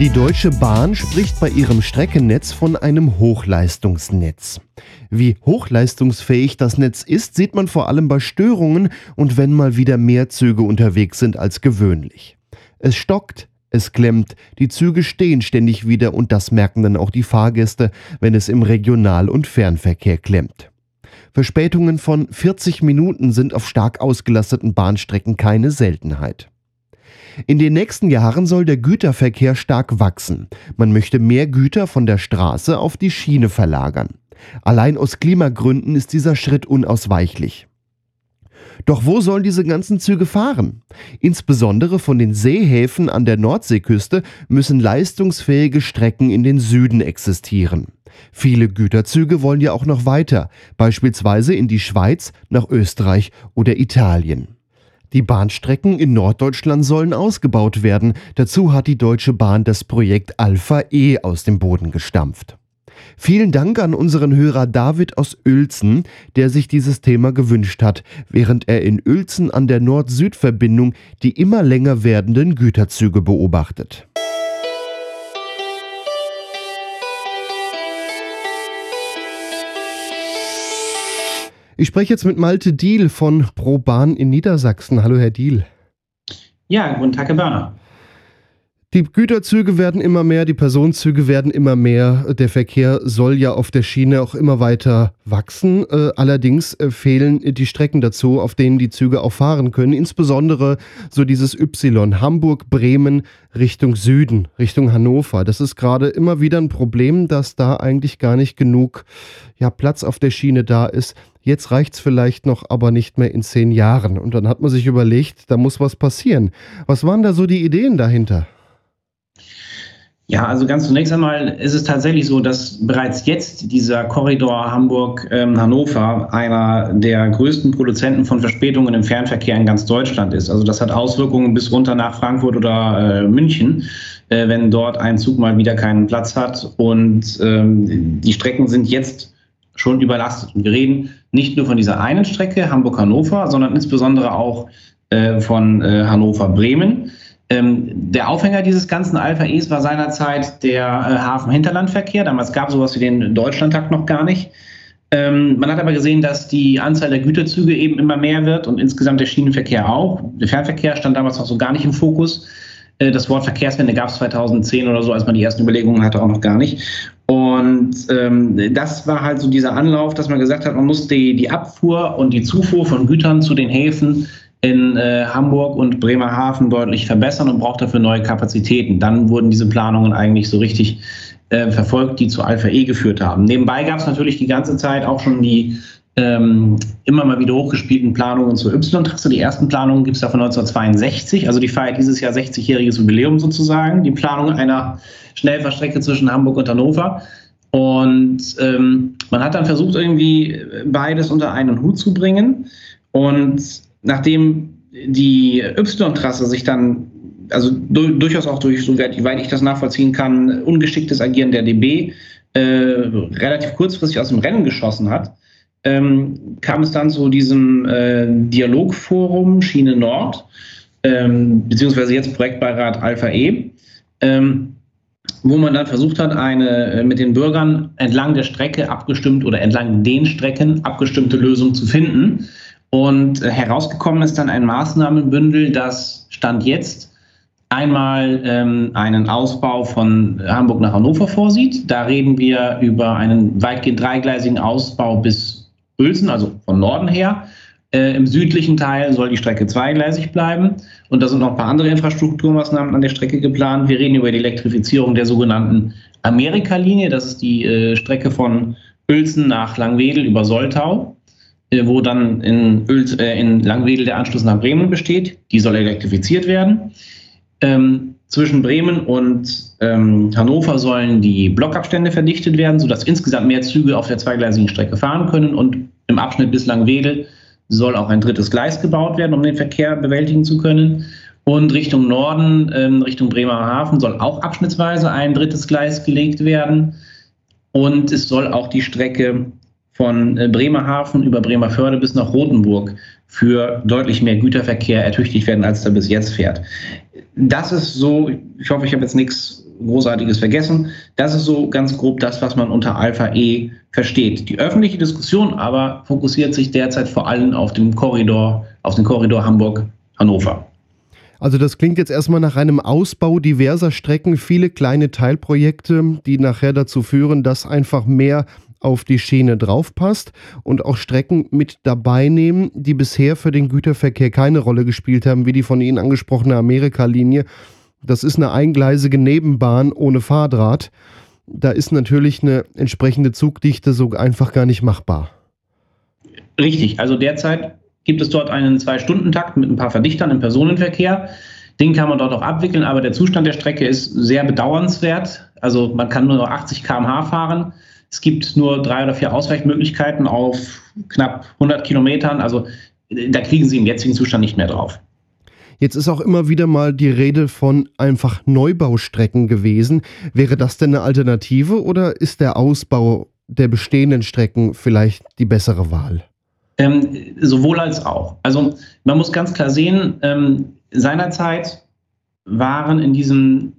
Die Deutsche Bahn spricht bei ihrem Streckennetz von einem Hochleistungsnetz. Wie hochleistungsfähig das Netz ist, sieht man vor allem bei Störungen und wenn mal wieder mehr Züge unterwegs sind als gewöhnlich. Es stockt, es klemmt, die Züge stehen ständig wieder und das merken dann auch die Fahrgäste, wenn es im Regional- und Fernverkehr klemmt. Verspätungen von 40 Minuten sind auf stark ausgelasteten Bahnstrecken keine Seltenheit. In den nächsten Jahren soll der Güterverkehr stark wachsen. Man möchte mehr Güter von der Straße auf die Schiene verlagern. Allein aus Klimagründen ist dieser Schritt unausweichlich. Doch wo sollen diese ganzen Züge fahren? Insbesondere von den Seehäfen an der Nordseeküste müssen leistungsfähige Strecken in den Süden existieren. Viele Güterzüge wollen ja auch noch weiter, beispielsweise in die Schweiz, nach Österreich oder Italien. Die Bahnstrecken in Norddeutschland sollen ausgebaut werden. Dazu hat die Deutsche Bahn das Projekt Alpha E aus dem Boden gestampft. Vielen Dank an unseren Hörer David aus Uelzen, der sich dieses Thema gewünscht hat, während er in Uelzen an der Nord-Süd-Verbindung die immer länger werdenden Güterzüge beobachtet. Ich spreche jetzt mit Malte Diel von ProBahn in Niedersachsen. Hallo, Herr Diel. Ja, guten Tag, Herr Börner. Die Güterzüge werden immer mehr, die Personenzüge werden immer mehr. Der Verkehr soll ja auf der Schiene auch immer weiter wachsen. Äh, allerdings äh, fehlen die Strecken dazu, auf denen die Züge auch fahren können. Insbesondere so dieses Y, Hamburg, Bremen Richtung Süden, Richtung Hannover. Das ist gerade immer wieder ein Problem, dass da eigentlich gar nicht genug ja, Platz auf der Schiene da ist. Jetzt reicht es vielleicht noch, aber nicht mehr in zehn Jahren. Und dann hat man sich überlegt, da muss was passieren. Was waren da so die Ideen dahinter? Ja, also ganz zunächst einmal ist es tatsächlich so, dass bereits jetzt dieser Korridor Hamburg-Hannover ähm, einer der größten Produzenten von Verspätungen im Fernverkehr in ganz Deutschland ist. Also das hat Auswirkungen bis runter nach Frankfurt oder äh, München, äh, wenn dort ein Zug mal wieder keinen Platz hat. Und ähm, die Strecken sind jetzt schon überlastet. Und wir reden nicht nur von dieser einen Strecke Hamburg-Hannover, sondern insbesondere auch äh, von äh, Hannover-Bremen. Ähm, der Aufhänger dieses ganzen Alpha E's war seinerzeit der äh, Hafen-Hinterlandverkehr. Damals gab es sowas wie den Deutschlandtakt noch gar nicht. Ähm, man hat aber gesehen, dass die Anzahl der Güterzüge eben immer mehr wird und insgesamt der Schienenverkehr auch. Der Fernverkehr stand damals noch so gar nicht im Fokus. Äh, das Wort Verkehrswende gab es 2010 oder so, als man die ersten Überlegungen hatte, auch noch gar nicht. Und ähm, das war halt so dieser Anlauf, dass man gesagt hat, man muss die, die Abfuhr und die Zufuhr von Gütern zu den Häfen in äh, Hamburg und Bremerhaven deutlich verbessern und braucht dafür neue Kapazitäten. Dann wurden diese Planungen eigentlich so richtig äh, verfolgt, die zu Alpha E geführt haben. Nebenbei gab es natürlich die ganze Zeit auch schon die ähm, immer mal wieder hochgespielten Planungen zur Y-Trasse. Die ersten Planungen gibt es da von 1962, also die feiert dieses Jahr 60-jähriges Jubiläum sozusagen, die Planung einer Schnellfahrstrecke zwischen Hamburg und Hannover. Und ähm, man hat dann versucht, irgendwie beides unter einen Hut zu bringen. Und nachdem die Y-Trasse sich dann, also du, durchaus auch durch, soweit ich das nachvollziehen kann, ungeschicktes Agieren der DB äh, relativ kurzfristig aus dem Rennen geschossen hat, ähm, kam es dann zu diesem äh, Dialogforum Schiene Nord, ähm, beziehungsweise jetzt Projektbeirat Alpha E, ähm, wo man dann versucht hat, eine äh, mit den Bürgern entlang der Strecke abgestimmt oder entlang den Strecken abgestimmte Lösung zu finden und äh, herausgekommen ist dann ein Maßnahmenbündel, das Stand jetzt einmal ähm, einen Ausbau von Hamburg nach Hannover vorsieht. Da reden wir über einen weitgehend dreigleisigen Ausbau bis Uelzen, also von Norden her. Äh, Im südlichen Teil soll die Strecke zweigleisig bleiben. Und da sind noch ein paar andere Infrastrukturmaßnahmen an der Strecke geplant. Wir reden über die Elektrifizierung der sogenannten Amerika-Linie. Das ist die äh, Strecke von Uelzen nach Langwedel über Soltau, wo dann in, Uels, äh, in Langwedel der Anschluss nach Bremen besteht. Die soll elektrifiziert werden. Ähm, zwischen Bremen und ähm, Hannover sollen die Blockabstände verdichtet werden, sodass insgesamt mehr Züge auf der zweigleisigen Strecke fahren können. Und im Abschnitt bis Langwedel soll auch ein drittes Gleis gebaut werden, um den Verkehr bewältigen zu können. Und Richtung Norden, ähm, Richtung Bremerhaven, soll auch abschnittsweise ein drittes Gleis gelegt werden. Und es soll auch die Strecke von äh, Bremerhaven über Bremerförde bis nach Rothenburg für deutlich mehr Güterverkehr ertüchtigt werden, als da bis jetzt fährt. Das ist so, ich hoffe, ich habe jetzt nichts Großartiges vergessen. Das ist so ganz grob das, was man unter Alpha E versteht. Die öffentliche Diskussion aber fokussiert sich derzeit vor allem auf den Korridor, auf den Korridor Hamburg-Hannover. Also das klingt jetzt erstmal nach einem Ausbau diverser Strecken, viele kleine Teilprojekte, die nachher dazu führen, dass einfach mehr auf die Schiene draufpasst und auch Strecken mit dabei nehmen, die bisher für den Güterverkehr keine Rolle gespielt haben, wie die von Ihnen angesprochene Amerika-Linie. Das ist eine eingleisige Nebenbahn ohne Fahrdraht. Da ist natürlich eine entsprechende Zugdichte so einfach gar nicht machbar. Richtig, also derzeit gibt es dort einen Zwei-Stunden-Takt mit ein paar Verdichtern im Personenverkehr. Den kann man dort auch abwickeln, aber der Zustand der Strecke ist sehr bedauernswert. Also man kann nur noch 80 km/h fahren. Es gibt nur drei oder vier Ausweichmöglichkeiten auf knapp 100 Kilometern. Also da kriegen Sie im jetzigen Zustand nicht mehr drauf. Jetzt ist auch immer wieder mal die Rede von einfach Neubaustrecken gewesen. Wäre das denn eine Alternative oder ist der Ausbau der bestehenden Strecken vielleicht die bessere Wahl? Ähm, sowohl als auch. Also man muss ganz klar sehen, ähm, seinerzeit waren in diesem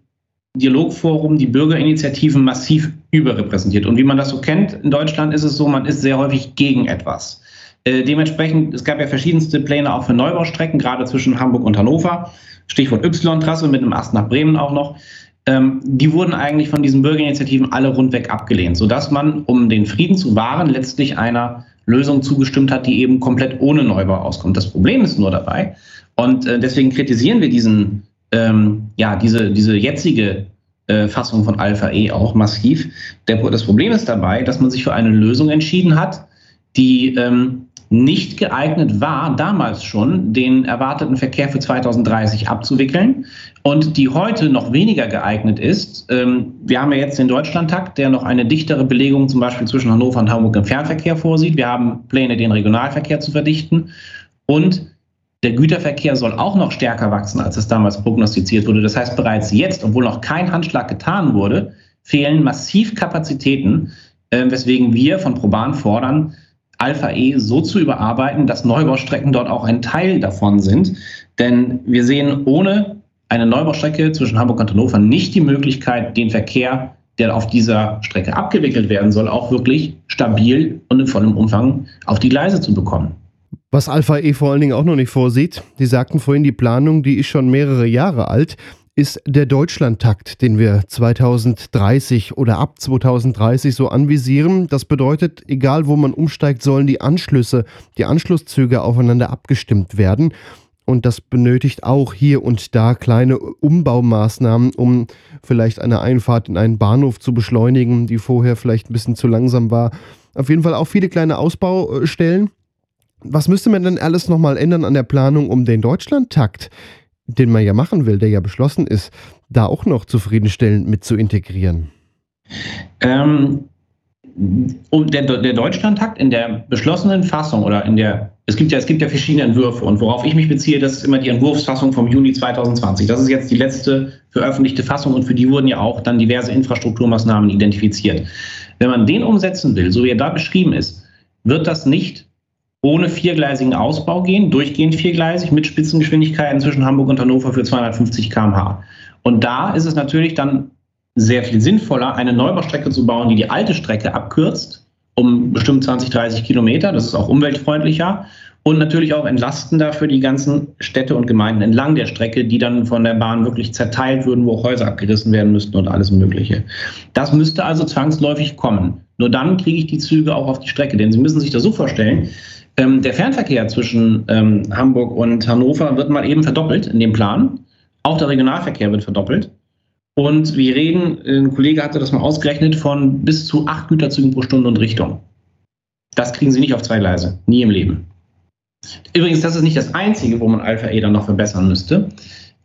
Dialogforum die Bürgerinitiativen massiv überrepräsentiert. Und wie man das so kennt, in Deutschland ist es so, man ist sehr häufig gegen etwas. Äh, dementsprechend, es gab ja verschiedenste Pläne auch für Neubaustrecken, gerade zwischen Hamburg und Hannover. Stichwort Y-Trasse mit einem Ast nach Bremen auch noch. Ähm, die wurden eigentlich von diesen Bürgerinitiativen alle rundweg abgelehnt, sodass man, um den Frieden zu wahren, letztlich einer Lösung zugestimmt hat, die eben komplett ohne Neubau auskommt. Das Problem ist nur dabei, und äh, deswegen kritisieren wir diesen, ähm, ja, diese, diese jetzige äh, Fassung von Alpha E auch massiv. Der, das Problem ist dabei, dass man sich für eine Lösung entschieden hat, die ähm, nicht geeignet war, damals schon den erwarteten Verkehr für 2030 abzuwickeln und die heute noch weniger geeignet ist. Ähm, wir haben ja jetzt den Deutschlandtakt, der noch eine dichtere Belegung zum Beispiel zwischen Hannover und Hamburg im Fernverkehr vorsieht. Wir haben Pläne, den Regionalverkehr zu verdichten und der Güterverkehr soll auch noch stärker wachsen, als es damals prognostiziert wurde. Das heißt, bereits jetzt, obwohl noch kein Handschlag getan wurde, fehlen massiv Kapazitäten, äh, weswegen wir von Proban fordern, Alpha E so zu überarbeiten, dass Neubaustrecken dort auch ein Teil davon sind. Denn wir sehen ohne eine Neubaustrecke zwischen Hamburg und Hannover nicht die Möglichkeit, den Verkehr, der auf dieser Strecke abgewickelt werden soll, auch wirklich stabil und in vollem Umfang auf die Gleise zu bekommen. Was Alpha E vor allen Dingen auch noch nicht vorsieht, die sagten vorhin, die Planung, die ist schon mehrere Jahre alt ist der Deutschlandtakt, den wir 2030 oder ab 2030 so anvisieren. Das bedeutet, egal wo man umsteigt, sollen die Anschlüsse, die Anschlusszüge aufeinander abgestimmt werden. Und das benötigt auch hier und da kleine Umbaumaßnahmen, um vielleicht eine Einfahrt in einen Bahnhof zu beschleunigen, die vorher vielleicht ein bisschen zu langsam war. Auf jeden Fall auch viele kleine Ausbaustellen. Was müsste man denn alles nochmal ändern an der Planung um den Deutschlandtakt? den man ja machen will, der ja beschlossen ist, da auch noch zufriedenstellend mit zu integrieren? Ähm, um der, der Deutschlandtakt in der beschlossenen Fassung oder in der, es gibt ja, es gibt ja verschiedene Entwürfe und worauf ich mich beziehe, das ist immer die Entwurfsfassung vom Juni 2020. Das ist jetzt die letzte veröffentlichte Fassung und für die wurden ja auch dann diverse Infrastrukturmaßnahmen identifiziert. Wenn man den umsetzen will, so wie er da beschrieben ist, wird das nicht ohne viergleisigen Ausbau gehen, durchgehend viergleisig mit Spitzengeschwindigkeiten zwischen Hamburg und Hannover für 250 km/h. Und da ist es natürlich dann sehr viel sinnvoller, eine Neubaustrecke zu bauen, die die alte Strecke abkürzt, um bestimmt 20, 30 Kilometer. Das ist auch umweltfreundlicher und natürlich auch entlastender für die ganzen Städte und Gemeinden entlang der Strecke, die dann von der Bahn wirklich zerteilt würden, wo Häuser abgerissen werden müssten und alles Mögliche. Das müsste also zwangsläufig kommen. Nur dann kriege ich die Züge auch auf die Strecke. Denn Sie müssen sich das so vorstellen, ähm, der Fernverkehr zwischen ähm, Hamburg und Hannover wird mal eben verdoppelt in dem Plan. Auch der Regionalverkehr wird verdoppelt. Und wir reden, ein Kollege hatte das mal ausgerechnet, von bis zu acht Güterzügen pro Stunde und Richtung. Das kriegen Sie nicht auf zwei Gleise. Nie im Leben. Übrigens, das ist nicht das Einzige, wo man Alpha E dann noch verbessern müsste.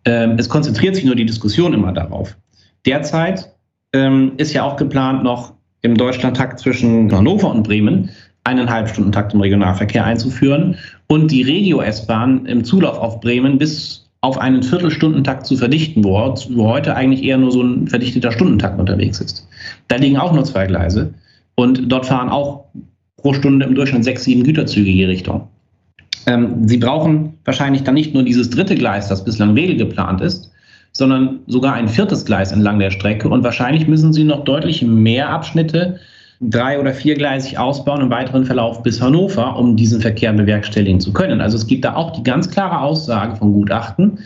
Ähm, es konzentriert sich nur die Diskussion immer darauf. Derzeit ähm, ist ja auch geplant, noch im Deutschlandtakt zwischen Hannover und Bremen eineinhalb Stunden Takt im Regionalverkehr einzuführen und die Regio-S-Bahn im Zulauf auf Bremen bis auf einen Viertelstundentakt zu verdichten, wo, heute eigentlich eher nur so ein verdichteter Stundentakt unterwegs ist. Da liegen auch nur zwei Gleise und dort fahren auch pro Stunde im Durchschnitt sechs, sieben Güterzüge je Richtung. Ähm, Sie brauchen wahrscheinlich dann nicht nur dieses dritte Gleis, das bislang Wege geplant ist, sondern sogar ein viertes Gleis entlang der Strecke. Und wahrscheinlich müssen Sie noch deutlich mehr Abschnitte drei- oder viergleisig ausbauen im weiteren Verlauf bis Hannover, um diesen Verkehr bewerkstelligen zu können. Also es gibt da auch die ganz klare Aussage von Gutachten,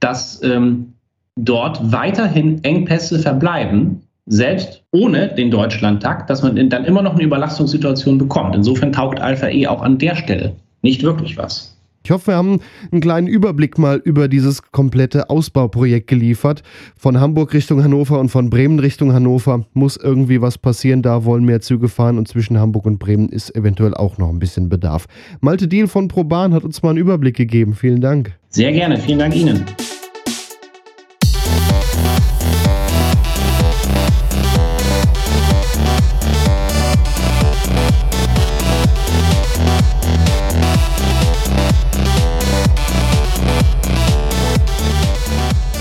dass ähm, dort weiterhin Engpässe verbleiben, selbst ohne den Deutschlandtakt, dass man dann immer noch eine Überlastungssituation bekommt. Insofern taugt Alpha E auch an der Stelle nicht wirklich was. Ich hoffe, wir haben einen kleinen Überblick mal über dieses komplette Ausbauprojekt geliefert. Von Hamburg Richtung Hannover und von Bremen Richtung Hannover muss irgendwie was passieren. Da wollen mehr Züge fahren und zwischen Hamburg und Bremen ist eventuell auch noch ein bisschen Bedarf. Malte Deal von ProBahn hat uns mal einen Überblick gegeben. Vielen Dank. Sehr gerne. Vielen Dank Ihnen.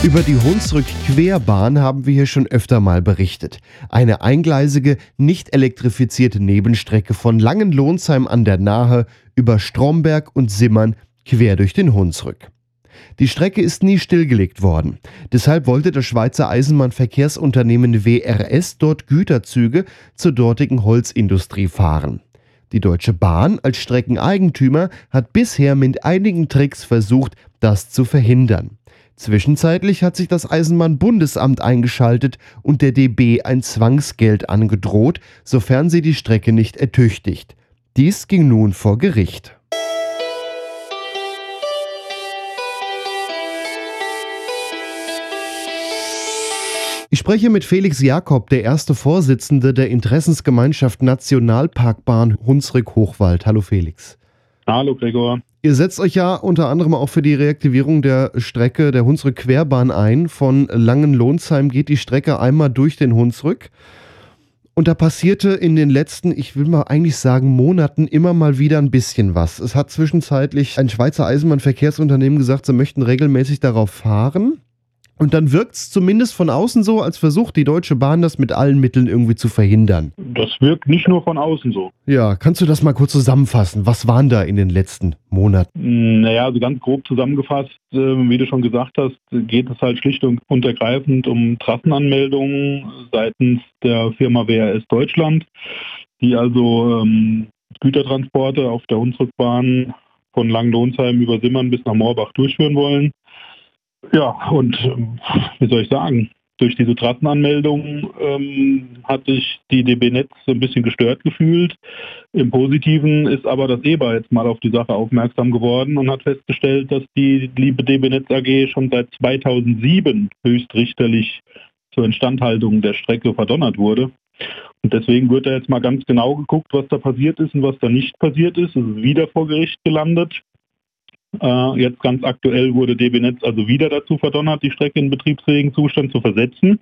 Über die Hunsrück-Querbahn haben wir hier schon öfter mal berichtet. Eine eingleisige, nicht elektrifizierte Nebenstrecke von Langenlohnsheim an der Nahe über Stromberg und Simmern quer durch den Hunsrück. Die Strecke ist nie stillgelegt worden. Deshalb wollte das Schweizer Eisenbahnverkehrsunternehmen WRS dort Güterzüge zur dortigen Holzindustrie fahren. Die Deutsche Bahn als Streckeneigentümer hat bisher mit einigen Tricks versucht, das zu verhindern. Zwischenzeitlich hat sich das Eisenbahnbundesamt eingeschaltet und der DB ein Zwangsgeld angedroht, sofern sie die Strecke nicht ertüchtigt. Dies ging nun vor Gericht. Ich spreche mit Felix Jakob, der erste Vorsitzende der Interessensgemeinschaft Nationalparkbahn Hunsrück-Hochwald. Hallo Felix. Hallo Gregor. Ihr setzt euch ja unter anderem auch für die Reaktivierung der Strecke der Hunsrück-Querbahn ein. Von Langenlohnsheim geht die Strecke einmal durch den Hunsrück. Und da passierte in den letzten, ich will mal eigentlich sagen, Monaten immer mal wieder ein bisschen was. Es hat zwischenzeitlich ein Schweizer Eisenbahnverkehrsunternehmen gesagt, sie möchten regelmäßig darauf fahren. Und dann wirkt es zumindest von außen so, als versucht die Deutsche Bahn das mit allen Mitteln irgendwie zu verhindern. Das wirkt nicht nur von außen so. Ja, kannst du das mal kurz zusammenfassen? Was waren da in den letzten Monaten? Naja, also ganz grob zusammengefasst, äh, wie du schon gesagt hast, geht es halt schlicht und ergreifend um Trassenanmeldungen seitens der Firma WRS Deutschland, die also ähm, Gütertransporte auf der Hunsrückbahn von Langenlohnsheim über Simmern bis nach Moorbach durchführen wollen. Ja, und ähm, wie soll ich sagen, durch diese Trassenanmeldung ähm, hat sich die DB Netz so ein bisschen gestört gefühlt. Im Positiven ist aber das EBA jetzt mal auf die Sache aufmerksam geworden und hat festgestellt, dass die liebe DB Netz AG schon seit 2007 höchstrichterlich zur Instandhaltung der Strecke verdonnert wurde. Und deswegen wird da jetzt mal ganz genau geguckt, was da passiert ist und was da nicht passiert ist. Es ist wieder vor Gericht gelandet. Äh, jetzt ganz aktuell wurde DB Netz also wieder dazu verdonnert, die Strecke in betriebsfähigen Zustand zu versetzen.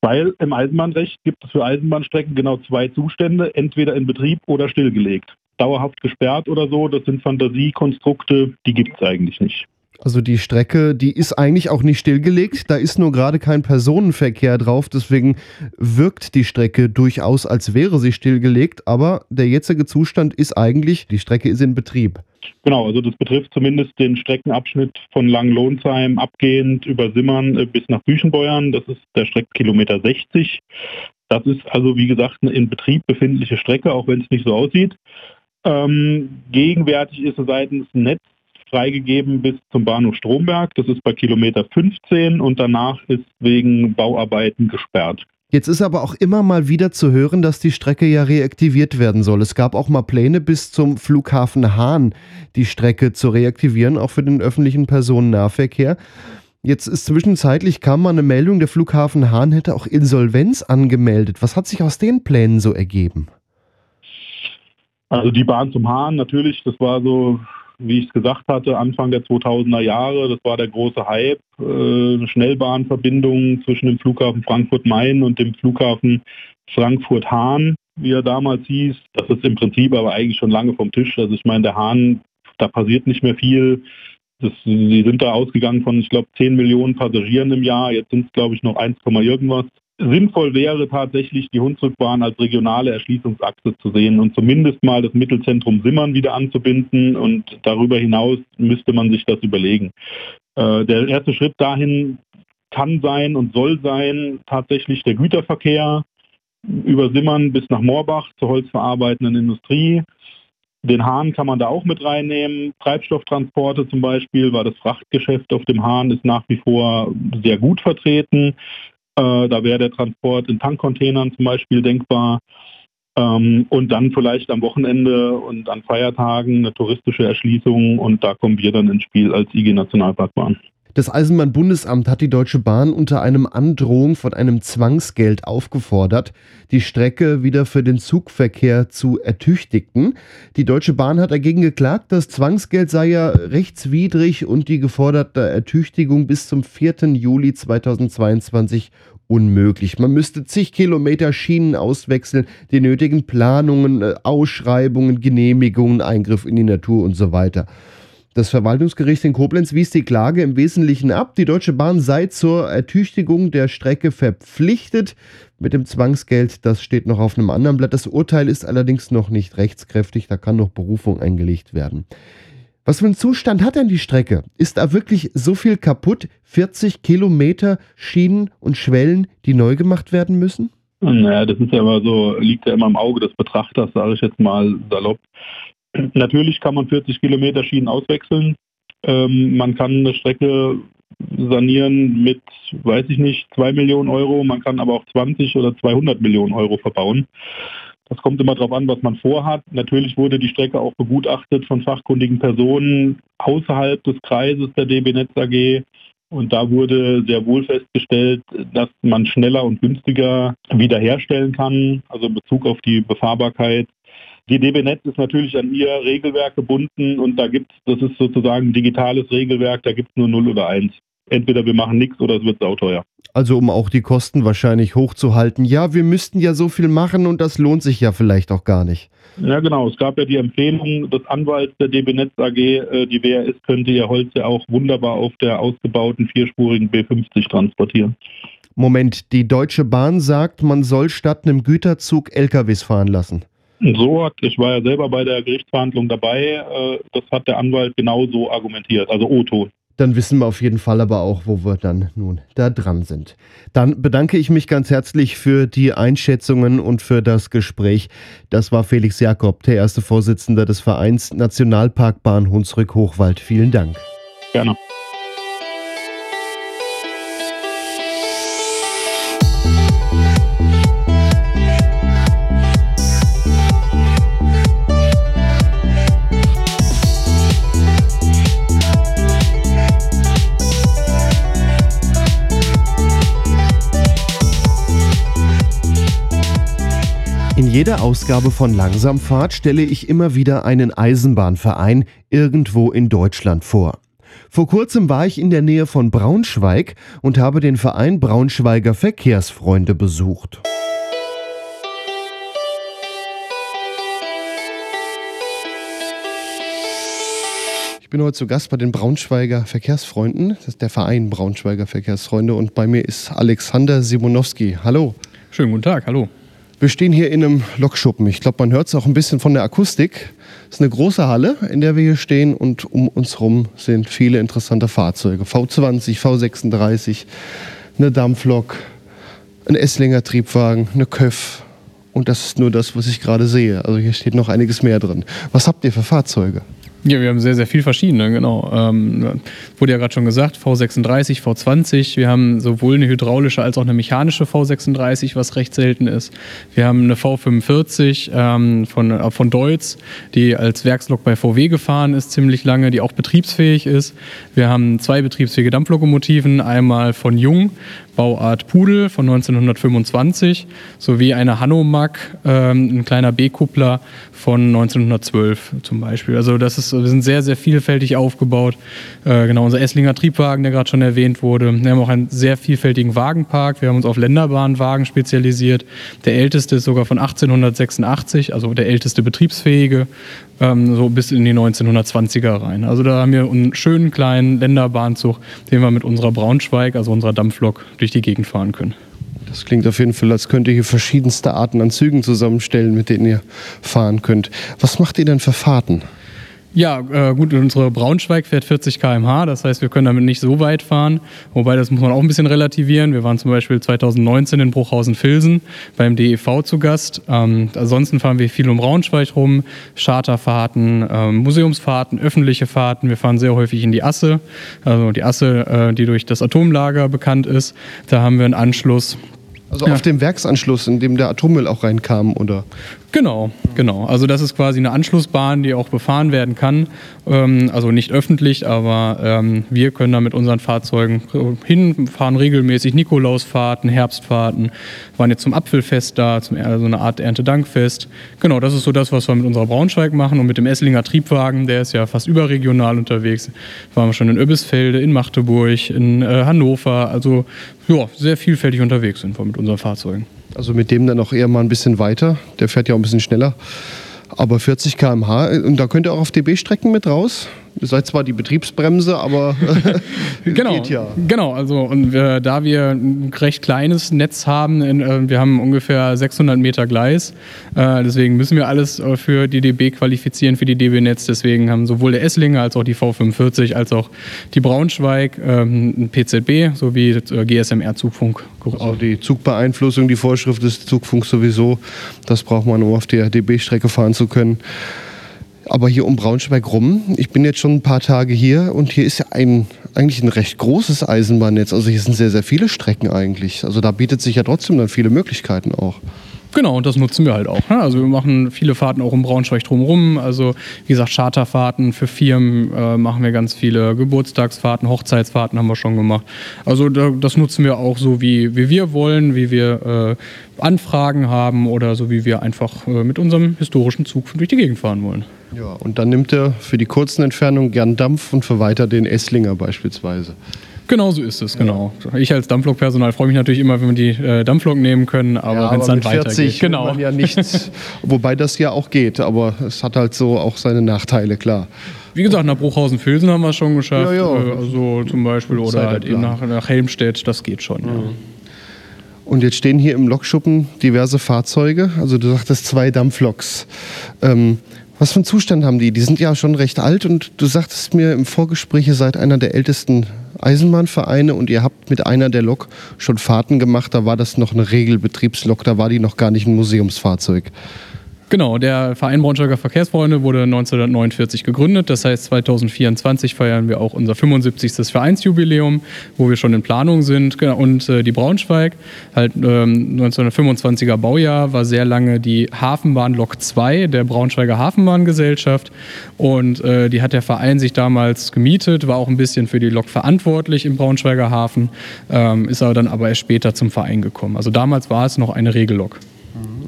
Weil im Eisenbahnrecht gibt es für Eisenbahnstrecken genau zwei Zustände, entweder in Betrieb oder stillgelegt. Dauerhaft gesperrt oder so, das sind Fantasiekonstrukte, die gibt es eigentlich nicht. Also die Strecke, die ist eigentlich auch nicht stillgelegt, da ist nur gerade kein Personenverkehr drauf, deswegen wirkt die Strecke durchaus, als wäre sie stillgelegt, aber der jetzige Zustand ist eigentlich, die Strecke ist in Betrieb. Genau, also das betrifft zumindest den Streckenabschnitt von Langenlohnsheim abgehend über Simmern äh, bis nach Büchenbeuern. Das ist der Streckenkilometer 60. Das ist also, wie gesagt, eine in Betrieb befindliche Strecke, auch wenn es nicht so aussieht. Ähm, gegenwärtig ist seitens Netz freigegeben bis zum Bahnhof Stromberg. Das ist bei Kilometer 15 und danach ist wegen Bauarbeiten gesperrt. Jetzt ist aber auch immer mal wieder zu hören, dass die Strecke ja reaktiviert werden soll. Es gab auch mal Pläne bis zum Flughafen Hahn, die Strecke zu reaktivieren, auch für den öffentlichen Personennahverkehr. Jetzt ist zwischenzeitlich kam mal eine Meldung, der Flughafen Hahn hätte auch Insolvenz angemeldet. Was hat sich aus den Plänen so ergeben? Also die Bahn zum Hahn, natürlich, das war so wie ich es gesagt hatte, Anfang der 2000er Jahre. Das war der große Hype, äh, eine Schnellbahnverbindung zwischen dem Flughafen Frankfurt-Main und dem Flughafen Frankfurt-Hahn, wie er damals hieß. Das ist im Prinzip aber eigentlich schon lange vom Tisch. Also ich meine, der Hahn, da passiert nicht mehr viel. Das, sie sind da ausgegangen von, ich glaube, 10 Millionen Passagieren im Jahr. Jetzt sind es, glaube ich, noch 1, irgendwas sinnvoll wäre tatsächlich die Hunsrückbahn als regionale Erschließungsachse zu sehen und zumindest mal das Mittelzentrum Simmern wieder anzubinden und darüber hinaus müsste man sich das überlegen. Äh, der erste Schritt dahin kann sein und soll sein tatsächlich der Güterverkehr über Simmern bis nach Moorbach zur holzverarbeitenden Industrie. Den Hahn kann man da auch mit reinnehmen. Treibstofftransporte zum Beispiel, weil das Frachtgeschäft auf dem Hahn ist nach wie vor sehr gut vertreten. Äh, da wäre der Transport in Tankcontainern zum Beispiel denkbar. Ähm, und dann vielleicht am Wochenende und an Feiertagen eine touristische Erschließung und da kommen wir dann ins Spiel als IG Nationalparkbahn. Das Eisenbahnbundesamt hat die Deutsche Bahn unter einem Androhung von einem Zwangsgeld aufgefordert, die Strecke wieder für den Zugverkehr zu ertüchtigen. Die Deutsche Bahn hat dagegen geklagt, das Zwangsgeld sei ja rechtswidrig und die geforderte Ertüchtigung bis zum 4. Juli 2022 unmöglich. Man müsste zig Kilometer Schienen auswechseln, die nötigen Planungen, äh, Ausschreibungen, Genehmigungen, Eingriff in die Natur und so weiter. Das Verwaltungsgericht in Koblenz wies die Klage im Wesentlichen ab. Die Deutsche Bahn sei zur Ertüchtigung der Strecke verpflichtet. Mit dem Zwangsgeld, das steht noch auf einem anderen Blatt. Das Urteil ist allerdings noch nicht rechtskräftig. Da kann noch Berufung eingelegt werden. Was für einen Zustand hat denn die Strecke? Ist da wirklich so viel kaputt? 40 Kilometer Schienen und Schwellen, die neu gemacht werden müssen? Naja, das ist ja immer so, liegt ja immer im Auge des Betrachters, sage ich jetzt mal salopp. Natürlich kann man 40 Kilometer Schienen auswechseln. Ähm, man kann eine Strecke sanieren mit, weiß ich nicht, 2 Millionen Euro. Man kann aber auch 20 oder 200 Millionen Euro verbauen. Das kommt immer darauf an, was man vorhat. Natürlich wurde die Strecke auch begutachtet von fachkundigen Personen außerhalb des Kreises der DB Netz AG. Und da wurde sehr wohl festgestellt, dass man schneller und günstiger wiederherstellen kann, also in Bezug auf die Befahrbarkeit die DB Netz ist natürlich an ihr Regelwerk gebunden und da gibt es, das ist sozusagen ein digitales Regelwerk, da gibt es nur 0 oder 1. Entweder wir machen nichts oder es wird sauteuer. Also um auch die Kosten wahrscheinlich hochzuhalten. Ja, wir müssten ja so viel machen und das lohnt sich ja vielleicht auch gar nicht. Ja, genau. Es gab ja die Empfehlung des Anwalts der DB Netz AG, äh, die WRS könnte ihr Holz ja auch wunderbar auf der ausgebauten vierspurigen B50 transportieren. Moment, die Deutsche Bahn sagt, man soll statt einem Güterzug LKWs fahren lassen. So hat, ich war ja selber bei der Gerichtsverhandlung dabei, äh, das hat der Anwalt genau so argumentiert, also O-Ton. Dann wissen wir auf jeden Fall aber auch, wo wir dann nun da dran sind. Dann bedanke ich mich ganz herzlich für die Einschätzungen und für das Gespräch. Das war Felix Jakob, der erste Vorsitzende des Vereins Nationalparkbahn Hunsrück-Hochwald. Vielen Dank. Gerne. Jeder Ausgabe von Langsamfahrt stelle ich immer wieder einen Eisenbahnverein irgendwo in Deutschland vor. Vor kurzem war ich in der Nähe von Braunschweig und habe den Verein Braunschweiger Verkehrsfreunde besucht. Ich bin heute zu Gast bei den Braunschweiger Verkehrsfreunden. Das ist der Verein Braunschweiger Verkehrsfreunde und bei mir ist Alexander Simonowski. Hallo. Schönen guten Tag, hallo. Wir stehen hier in einem Lokschuppen. Ich glaube, man hört es auch ein bisschen von der Akustik. Es ist eine große Halle, in der wir hier stehen und um uns herum sind viele interessante Fahrzeuge. V20, V36, eine Dampflok, ein Esslinger Triebwagen, eine Köff. Und das ist nur das, was ich gerade sehe. Also hier steht noch einiges mehr drin. Was habt ihr für Fahrzeuge? Ja, wir haben sehr, sehr viel verschiedene, genau. Ähm, wurde ja gerade schon gesagt, V36, V20. Wir haben sowohl eine hydraulische als auch eine mechanische V36, was recht selten ist. Wir haben eine V45 ähm, von, äh, von Deutz, die als Werkslok bei VW gefahren ist, ziemlich lange, die auch betriebsfähig ist. Wir haben zwei betriebsfähige Dampflokomotiven, einmal von Jung Bauart Pudel von 1925 sowie eine Hanomag, ähm, ein kleiner B-Kuppler von 1912 zum Beispiel. Also das ist, wir sind sehr, sehr vielfältig aufgebaut. Äh, genau, unser Esslinger Triebwagen, der gerade schon erwähnt wurde. Wir haben auch einen sehr vielfältigen Wagenpark. Wir haben uns auf Länderbahnwagen spezialisiert. Der älteste ist sogar von 1886, also der älteste betriebsfähige, ähm, so bis in die 1920er rein. Also da haben wir einen schönen kleinen Länderbahnzug, den wir mit unserer Braunschweig, also unserer Dampflok, durch die Gegend fahren können. Das klingt auf jeden Fall, als könnt ihr hier verschiedenste Arten an Zügen zusammenstellen, mit denen ihr fahren könnt. Was macht ihr denn für Fahrten? Ja, äh, gut, unsere Braunschweig fährt 40 km/h, das heißt, wir können damit nicht so weit fahren. Wobei, das muss man auch ein bisschen relativieren. Wir waren zum Beispiel 2019 in Bruchhausen-Filsen beim DEV zu Gast. Ähm, ansonsten fahren wir viel um Braunschweig rum, Charterfahrten, ähm, Museumsfahrten, öffentliche Fahrten. Wir fahren sehr häufig in die Asse, also die Asse, äh, die durch das Atomlager bekannt ist. Da haben wir einen Anschluss. Also ja. auf dem Werksanschluss, in dem der Atommüll auch reinkam, oder? Genau, genau. Also das ist quasi eine Anschlussbahn, die auch befahren werden kann. Ähm, also nicht öffentlich, aber ähm, wir können da mit unseren Fahrzeugen hinfahren regelmäßig Nikolausfahrten, Herbstfahrten, waren jetzt zum Apfelfest da, zum, also eine Art Erntedankfest. Genau, das ist so das, was wir mit unserer Braunschweig machen und mit dem Esslinger Triebwagen, der ist ja fast überregional unterwegs. Waren wir schon in Öbisfelde, in Magdeburg, in äh, Hannover. Also ja, sehr vielfältig unterwegs sind wir mit unseren Fahrzeugen. Also mit dem dann auch eher mal ein bisschen weiter. Der fährt ja auch ein bisschen schneller. Aber 40 km/h, und da könnt ihr auch auf DB-Strecken mit raus? Ihr seid zwar die Betriebsbremse, aber genau, geht ja. Genau, also und wir, da wir ein recht kleines Netz haben, in, äh, wir haben ungefähr 600 Meter Gleis, äh, deswegen müssen wir alles äh, für die DB qualifizieren, für die DB-Netz. Deswegen haben sowohl der Esslinger als auch die V45 als auch die Braunschweig ähm, ein PZB sowie äh, GSMR-Zugfunk. Also die Zugbeeinflussung, die Vorschrift des Zugfunks sowieso, das braucht man, um auf der DB-Strecke fahren zu können. Aber hier um Braunschweig rum, ich bin jetzt schon ein paar Tage hier und hier ist ja ein, eigentlich ein recht großes Eisenbahnnetz. Also hier sind sehr, sehr viele Strecken eigentlich. Also da bietet sich ja trotzdem dann viele Möglichkeiten auch. Genau, und das nutzen wir halt auch. Ne? Also wir machen viele Fahrten auch um Braunschweig drumherum. Also wie gesagt, Charterfahrten für Firmen äh, machen wir ganz viele. Geburtstagsfahrten, Hochzeitsfahrten haben wir schon gemacht. Also da, das nutzen wir auch so, wie, wie wir wollen, wie wir äh, Anfragen haben oder so, wie wir einfach äh, mit unserem historischen Zug durch die Gegend fahren wollen. Ja, und dann nimmt er für die kurzen Entfernungen gern Dampf und für weiter den Esslinger beispielsweise. Genau so ist es, genau. Ja. Ich als Dampflokpersonal freue mich natürlich immer, wenn wir die äh, Dampflok nehmen können, aber ja, wenn es dann weitergeht. Genau. Man ja nichts, wobei das ja auch geht, aber es hat halt so auch seine Nachteile, klar. Wie gesagt, nach Bruchhausen-Filsen haben wir es schon geschafft. Ja, ja. Äh, also zum Beispiel, oder halt eben nach, nach Helmstedt, das geht schon. Ja. Und jetzt stehen hier im Lokschuppen diverse Fahrzeuge. Also du sagtest zwei Dampfloks. Ähm, was für einen Zustand haben die? Die sind ja schon recht alt und du sagtest mir im Vorgespräch, ihr seid einer der ältesten Eisenbahnvereine und ihr habt mit einer der Lok schon Fahrten gemacht. Da war das noch eine Regelbetriebslok, da war die noch gar nicht ein Museumsfahrzeug. Genau, der Verein Braunschweiger Verkehrsfreunde wurde 1949 gegründet. Das heißt, 2024 feiern wir auch unser 75. Vereinsjubiläum, wo wir schon in Planung sind. Genau, und äh, die Braunschweig, halt ähm, 1925er Baujahr, war sehr lange die Hafenbahn Lok 2 der Braunschweiger Hafenbahngesellschaft. Und äh, die hat der Verein sich damals gemietet, war auch ein bisschen für die Lok verantwortlich im Braunschweiger Hafen, ähm, ist aber dann aber erst später zum Verein gekommen. Also damals war es noch eine Regellok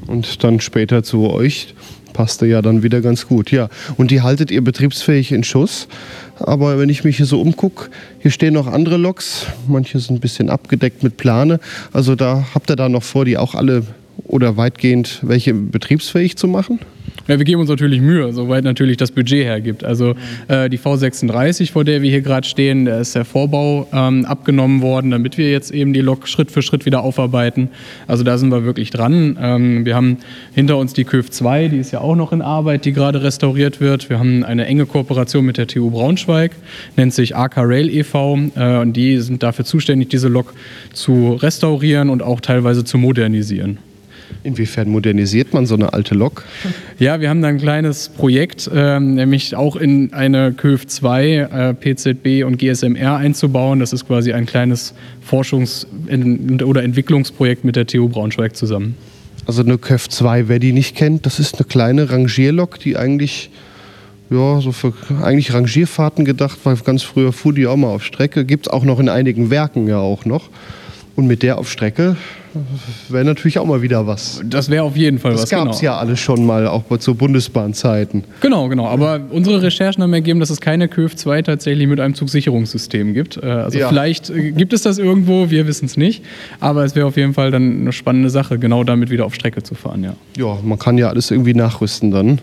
und dann später zu euch. Passte ja dann wieder ganz gut. Ja, und die haltet ihr betriebsfähig in Schuss. Aber wenn ich mich hier so umgucke, hier stehen noch andere Loks. Manche sind ein bisschen abgedeckt mit Plane. Also da habt ihr da noch vor, die auch alle oder weitgehend welche betriebsfähig zu machen? Ja, wir geben uns natürlich Mühe, soweit natürlich das Budget hergibt. Also äh, die V36, vor der wir hier gerade stehen, da ist der Vorbau ähm, abgenommen worden, damit wir jetzt eben die Lok Schritt für Schritt wieder aufarbeiten. Also da sind wir wirklich dran. Ähm, wir haben hinter uns die KÖF 2, die ist ja auch noch in Arbeit, die gerade restauriert wird. Wir haben eine enge Kooperation mit der TU Braunschweig, nennt sich AK Rail e.V. Äh, und die sind dafür zuständig, diese Lok zu restaurieren und auch teilweise zu modernisieren. Inwiefern modernisiert man so eine alte Lok? Ja, wir haben da ein kleines Projekt, ähm, nämlich auch in eine KÖF 2 äh, PZB und GSMR einzubauen. Das ist quasi ein kleines Forschungs- oder Entwicklungsprojekt mit der TU Braunschweig zusammen. Also eine KÖF 2, wer die nicht kennt, das ist eine kleine Rangierlok, die eigentlich ja, so für eigentlich Rangierfahrten gedacht war. Ganz früher fuhr die auch mal auf Strecke. Gibt es auch noch in einigen Werken ja auch noch. Und mit der auf Strecke wäre natürlich auch mal wieder was. Das wäre auf jeden Fall das was. Das gab es genau. ja alles schon mal, auch zu Bundesbahnzeiten. Genau, genau. Aber unsere Recherchen haben ergeben, dass es keine KÖF 2 tatsächlich mit einem Zugsicherungssystem gibt. Äh, also ja. vielleicht äh, gibt es das irgendwo, wir wissen es nicht. Aber es wäre auf jeden Fall dann eine spannende Sache, genau damit wieder auf Strecke zu fahren, ja. Ja, man kann ja alles irgendwie nachrüsten dann.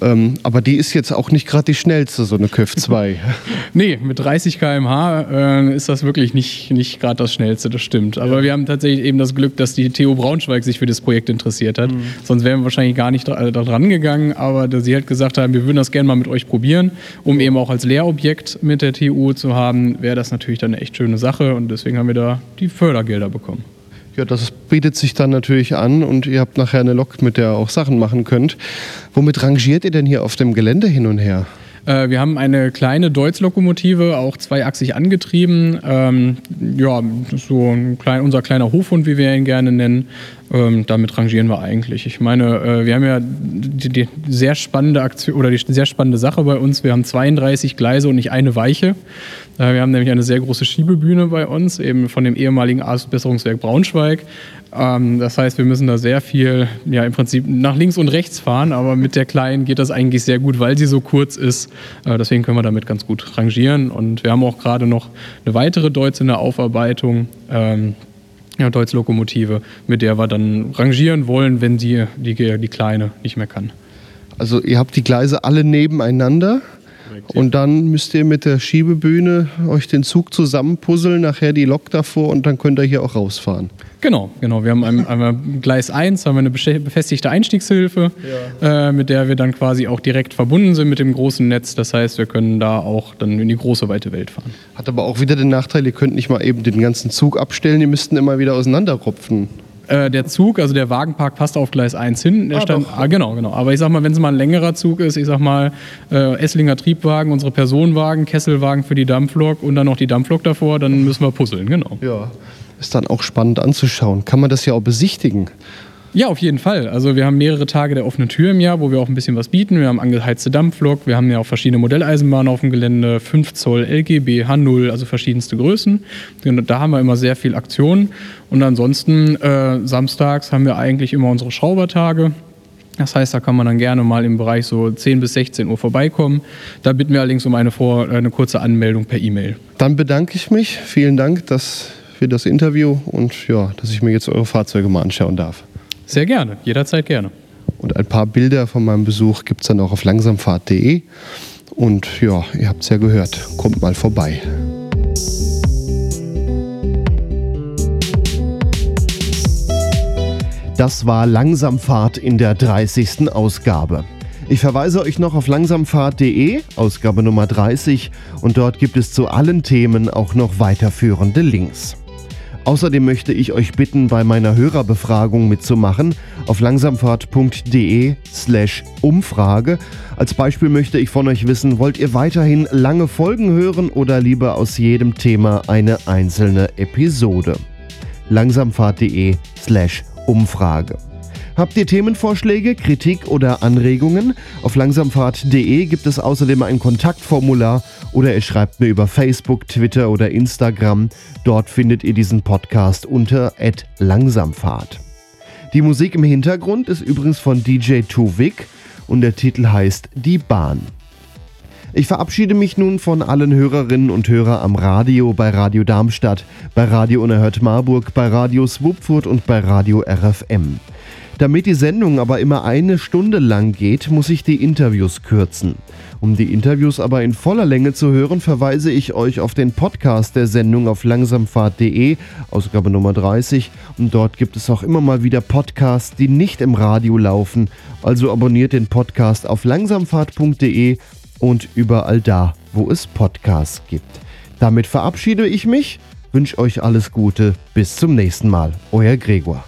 Ähm, aber die ist jetzt auch nicht gerade die schnellste, so eine KÖF 2. nee, mit 30 km/h äh, ist das wirklich nicht, nicht gerade das schnellste, das stimmt. Aber ja. wir haben tatsächlich eben das Glück, dass die TU Braunschweig sich für das Projekt interessiert hat. Mhm. Sonst wären wir wahrscheinlich gar nicht da, da dran gegangen. Aber sie hat gesagt haben, wir würden das gerne mal mit euch probieren, um eben auch als Lehrobjekt mit der TU zu haben, wäre das natürlich dann eine echt schöne Sache. Und deswegen haben wir da die Fördergelder bekommen. Ja, das bietet sich dann natürlich an und ihr habt nachher eine Lok, mit der ihr auch Sachen machen könnt. Womit rangiert ihr denn hier auf dem Gelände hin und her? Äh, wir haben eine kleine Deutz-Lokomotive, auch zweiachsig angetrieben. Ähm, ja, so ein klein, unser kleiner Hofhund, wie wir ihn gerne nennen. Ähm, damit rangieren wir eigentlich. Ich meine, äh, wir haben ja die, die, sehr spannende Aktion oder die sehr spannende Sache bei uns. Wir haben 32 Gleise und nicht eine Weiche. Äh, wir haben nämlich eine sehr große Schiebebühne bei uns, eben von dem ehemaligen Ausbesserungswerk Braunschweig. Ähm, das heißt, wir müssen da sehr viel, ja, im Prinzip nach links und rechts fahren, aber mit der kleinen geht das eigentlich sehr gut, weil sie so kurz ist. Äh, deswegen können wir damit ganz gut rangieren. Und wir haben auch gerade noch eine weitere Deutz in der Aufarbeitung. Ähm, ja, Deutz-Lokomotive, mit der wir dann rangieren wollen, wenn die, die, die Kleine nicht mehr kann. Also ihr habt die Gleise alle nebeneinander und dann müsst ihr mit der Schiebebühne euch den Zug zusammenpuzzeln, nachher die Lok davor und dann könnt ihr hier auch rausfahren. Genau, genau. Wir haben einmal Gleis 1, haben wir eine befestigte Einstiegshilfe, ja. äh, mit der wir dann quasi auch direkt verbunden sind mit dem großen Netz. Das heißt, wir können da auch dann in die große weite Welt fahren. Hat aber auch wieder den Nachteil, ihr könnt nicht mal eben den ganzen Zug abstellen, die müssten immer wieder auseinanderropfen. Äh, der Zug, also der Wagenpark passt auf Gleis 1 hin. Der ah, stand, ah, genau, genau. Aber ich sag mal, wenn es mal ein längerer Zug ist, ich sag mal, äh, Esslinger Triebwagen, unsere Personenwagen, Kesselwagen für die Dampflok und dann noch die Dampflok davor, dann müssen wir puzzeln, genau. Ja, ist dann auch spannend anzuschauen. Kann man das ja auch besichtigen. Ja, auf jeden Fall. Also wir haben mehrere Tage der offenen Tür im Jahr, wo wir auch ein bisschen was bieten. Wir haben angeheizte Dampflok, wir haben ja auch verschiedene Modelleisenbahnen auf dem Gelände, 5 Zoll LGB, H0, also verschiedenste Größen. Da haben wir immer sehr viel Aktion. Und ansonsten äh, samstags haben wir eigentlich immer unsere Schraubertage. Das heißt, da kann man dann gerne mal im Bereich so 10 bis 16 Uhr vorbeikommen. Da bitten wir allerdings um eine, vor, eine kurze Anmeldung per E-Mail. Dann bedanke ich mich. Vielen Dank dass, für das Interview und ja, dass ich mir jetzt eure Fahrzeuge mal anschauen darf. Sehr gerne, jederzeit gerne. Und ein paar Bilder von meinem Besuch gibt es dann auch auf langsamfahrt.de. Und ja, ihr habt es ja gehört, kommt mal vorbei. Das war Langsamfahrt in der 30. Ausgabe. Ich verweise euch noch auf langsamfahrt.de, Ausgabe Nummer 30, und dort gibt es zu allen Themen auch noch weiterführende Links. Außerdem möchte ich euch bitten, bei meiner Hörerbefragung mitzumachen auf langsamfahrt.de slash Umfrage. Als Beispiel möchte ich von euch wissen, wollt ihr weiterhin lange Folgen hören oder lieber aus jedem Thema eine einzelne Episode? langsamfahrt.de slash Umfrage. Habt ihr Themenvorschläge, Kritik oder Anregungen? Auf langsamfahrt.de gibt es außerdem ein Kontaktformular oder ihr schreibt mir über Facebook, Twitter oder Instagram. Dort findet ihr diesen Podcast unter langsamfahrt. Die Musik im Hintergrund ist übrigens von DJ Tuvik und der Titel heißt Die Bahn. Ich verabschiede mich nun von allen Hörerinnen und Hörern am Radio bei Radio Darmstadt, bei Radio Unerhört Marburg, bei Radio Swupfurt und bei Radio RFM. Damit die Sendung aber immer eine Stunde lang geht, muss ich die Interviews kürzen. Um die Interviews aber in voller Länge zu hören, verweise ich euch auf den Podcast der Sendung auf langsamfahrt.de, Ausgabe Nummer 30. Und dort gibt es auch immer mal wieder Podcasts, die nicht im Radio laufen. Also abonniert den Podcast auf langsamfahrt.de und überall da, wo es Podcasts gibt. Damit verabschiede ich mich, wünsche euch alles Gute, bis zum nächsten Mal. Euer Gregor.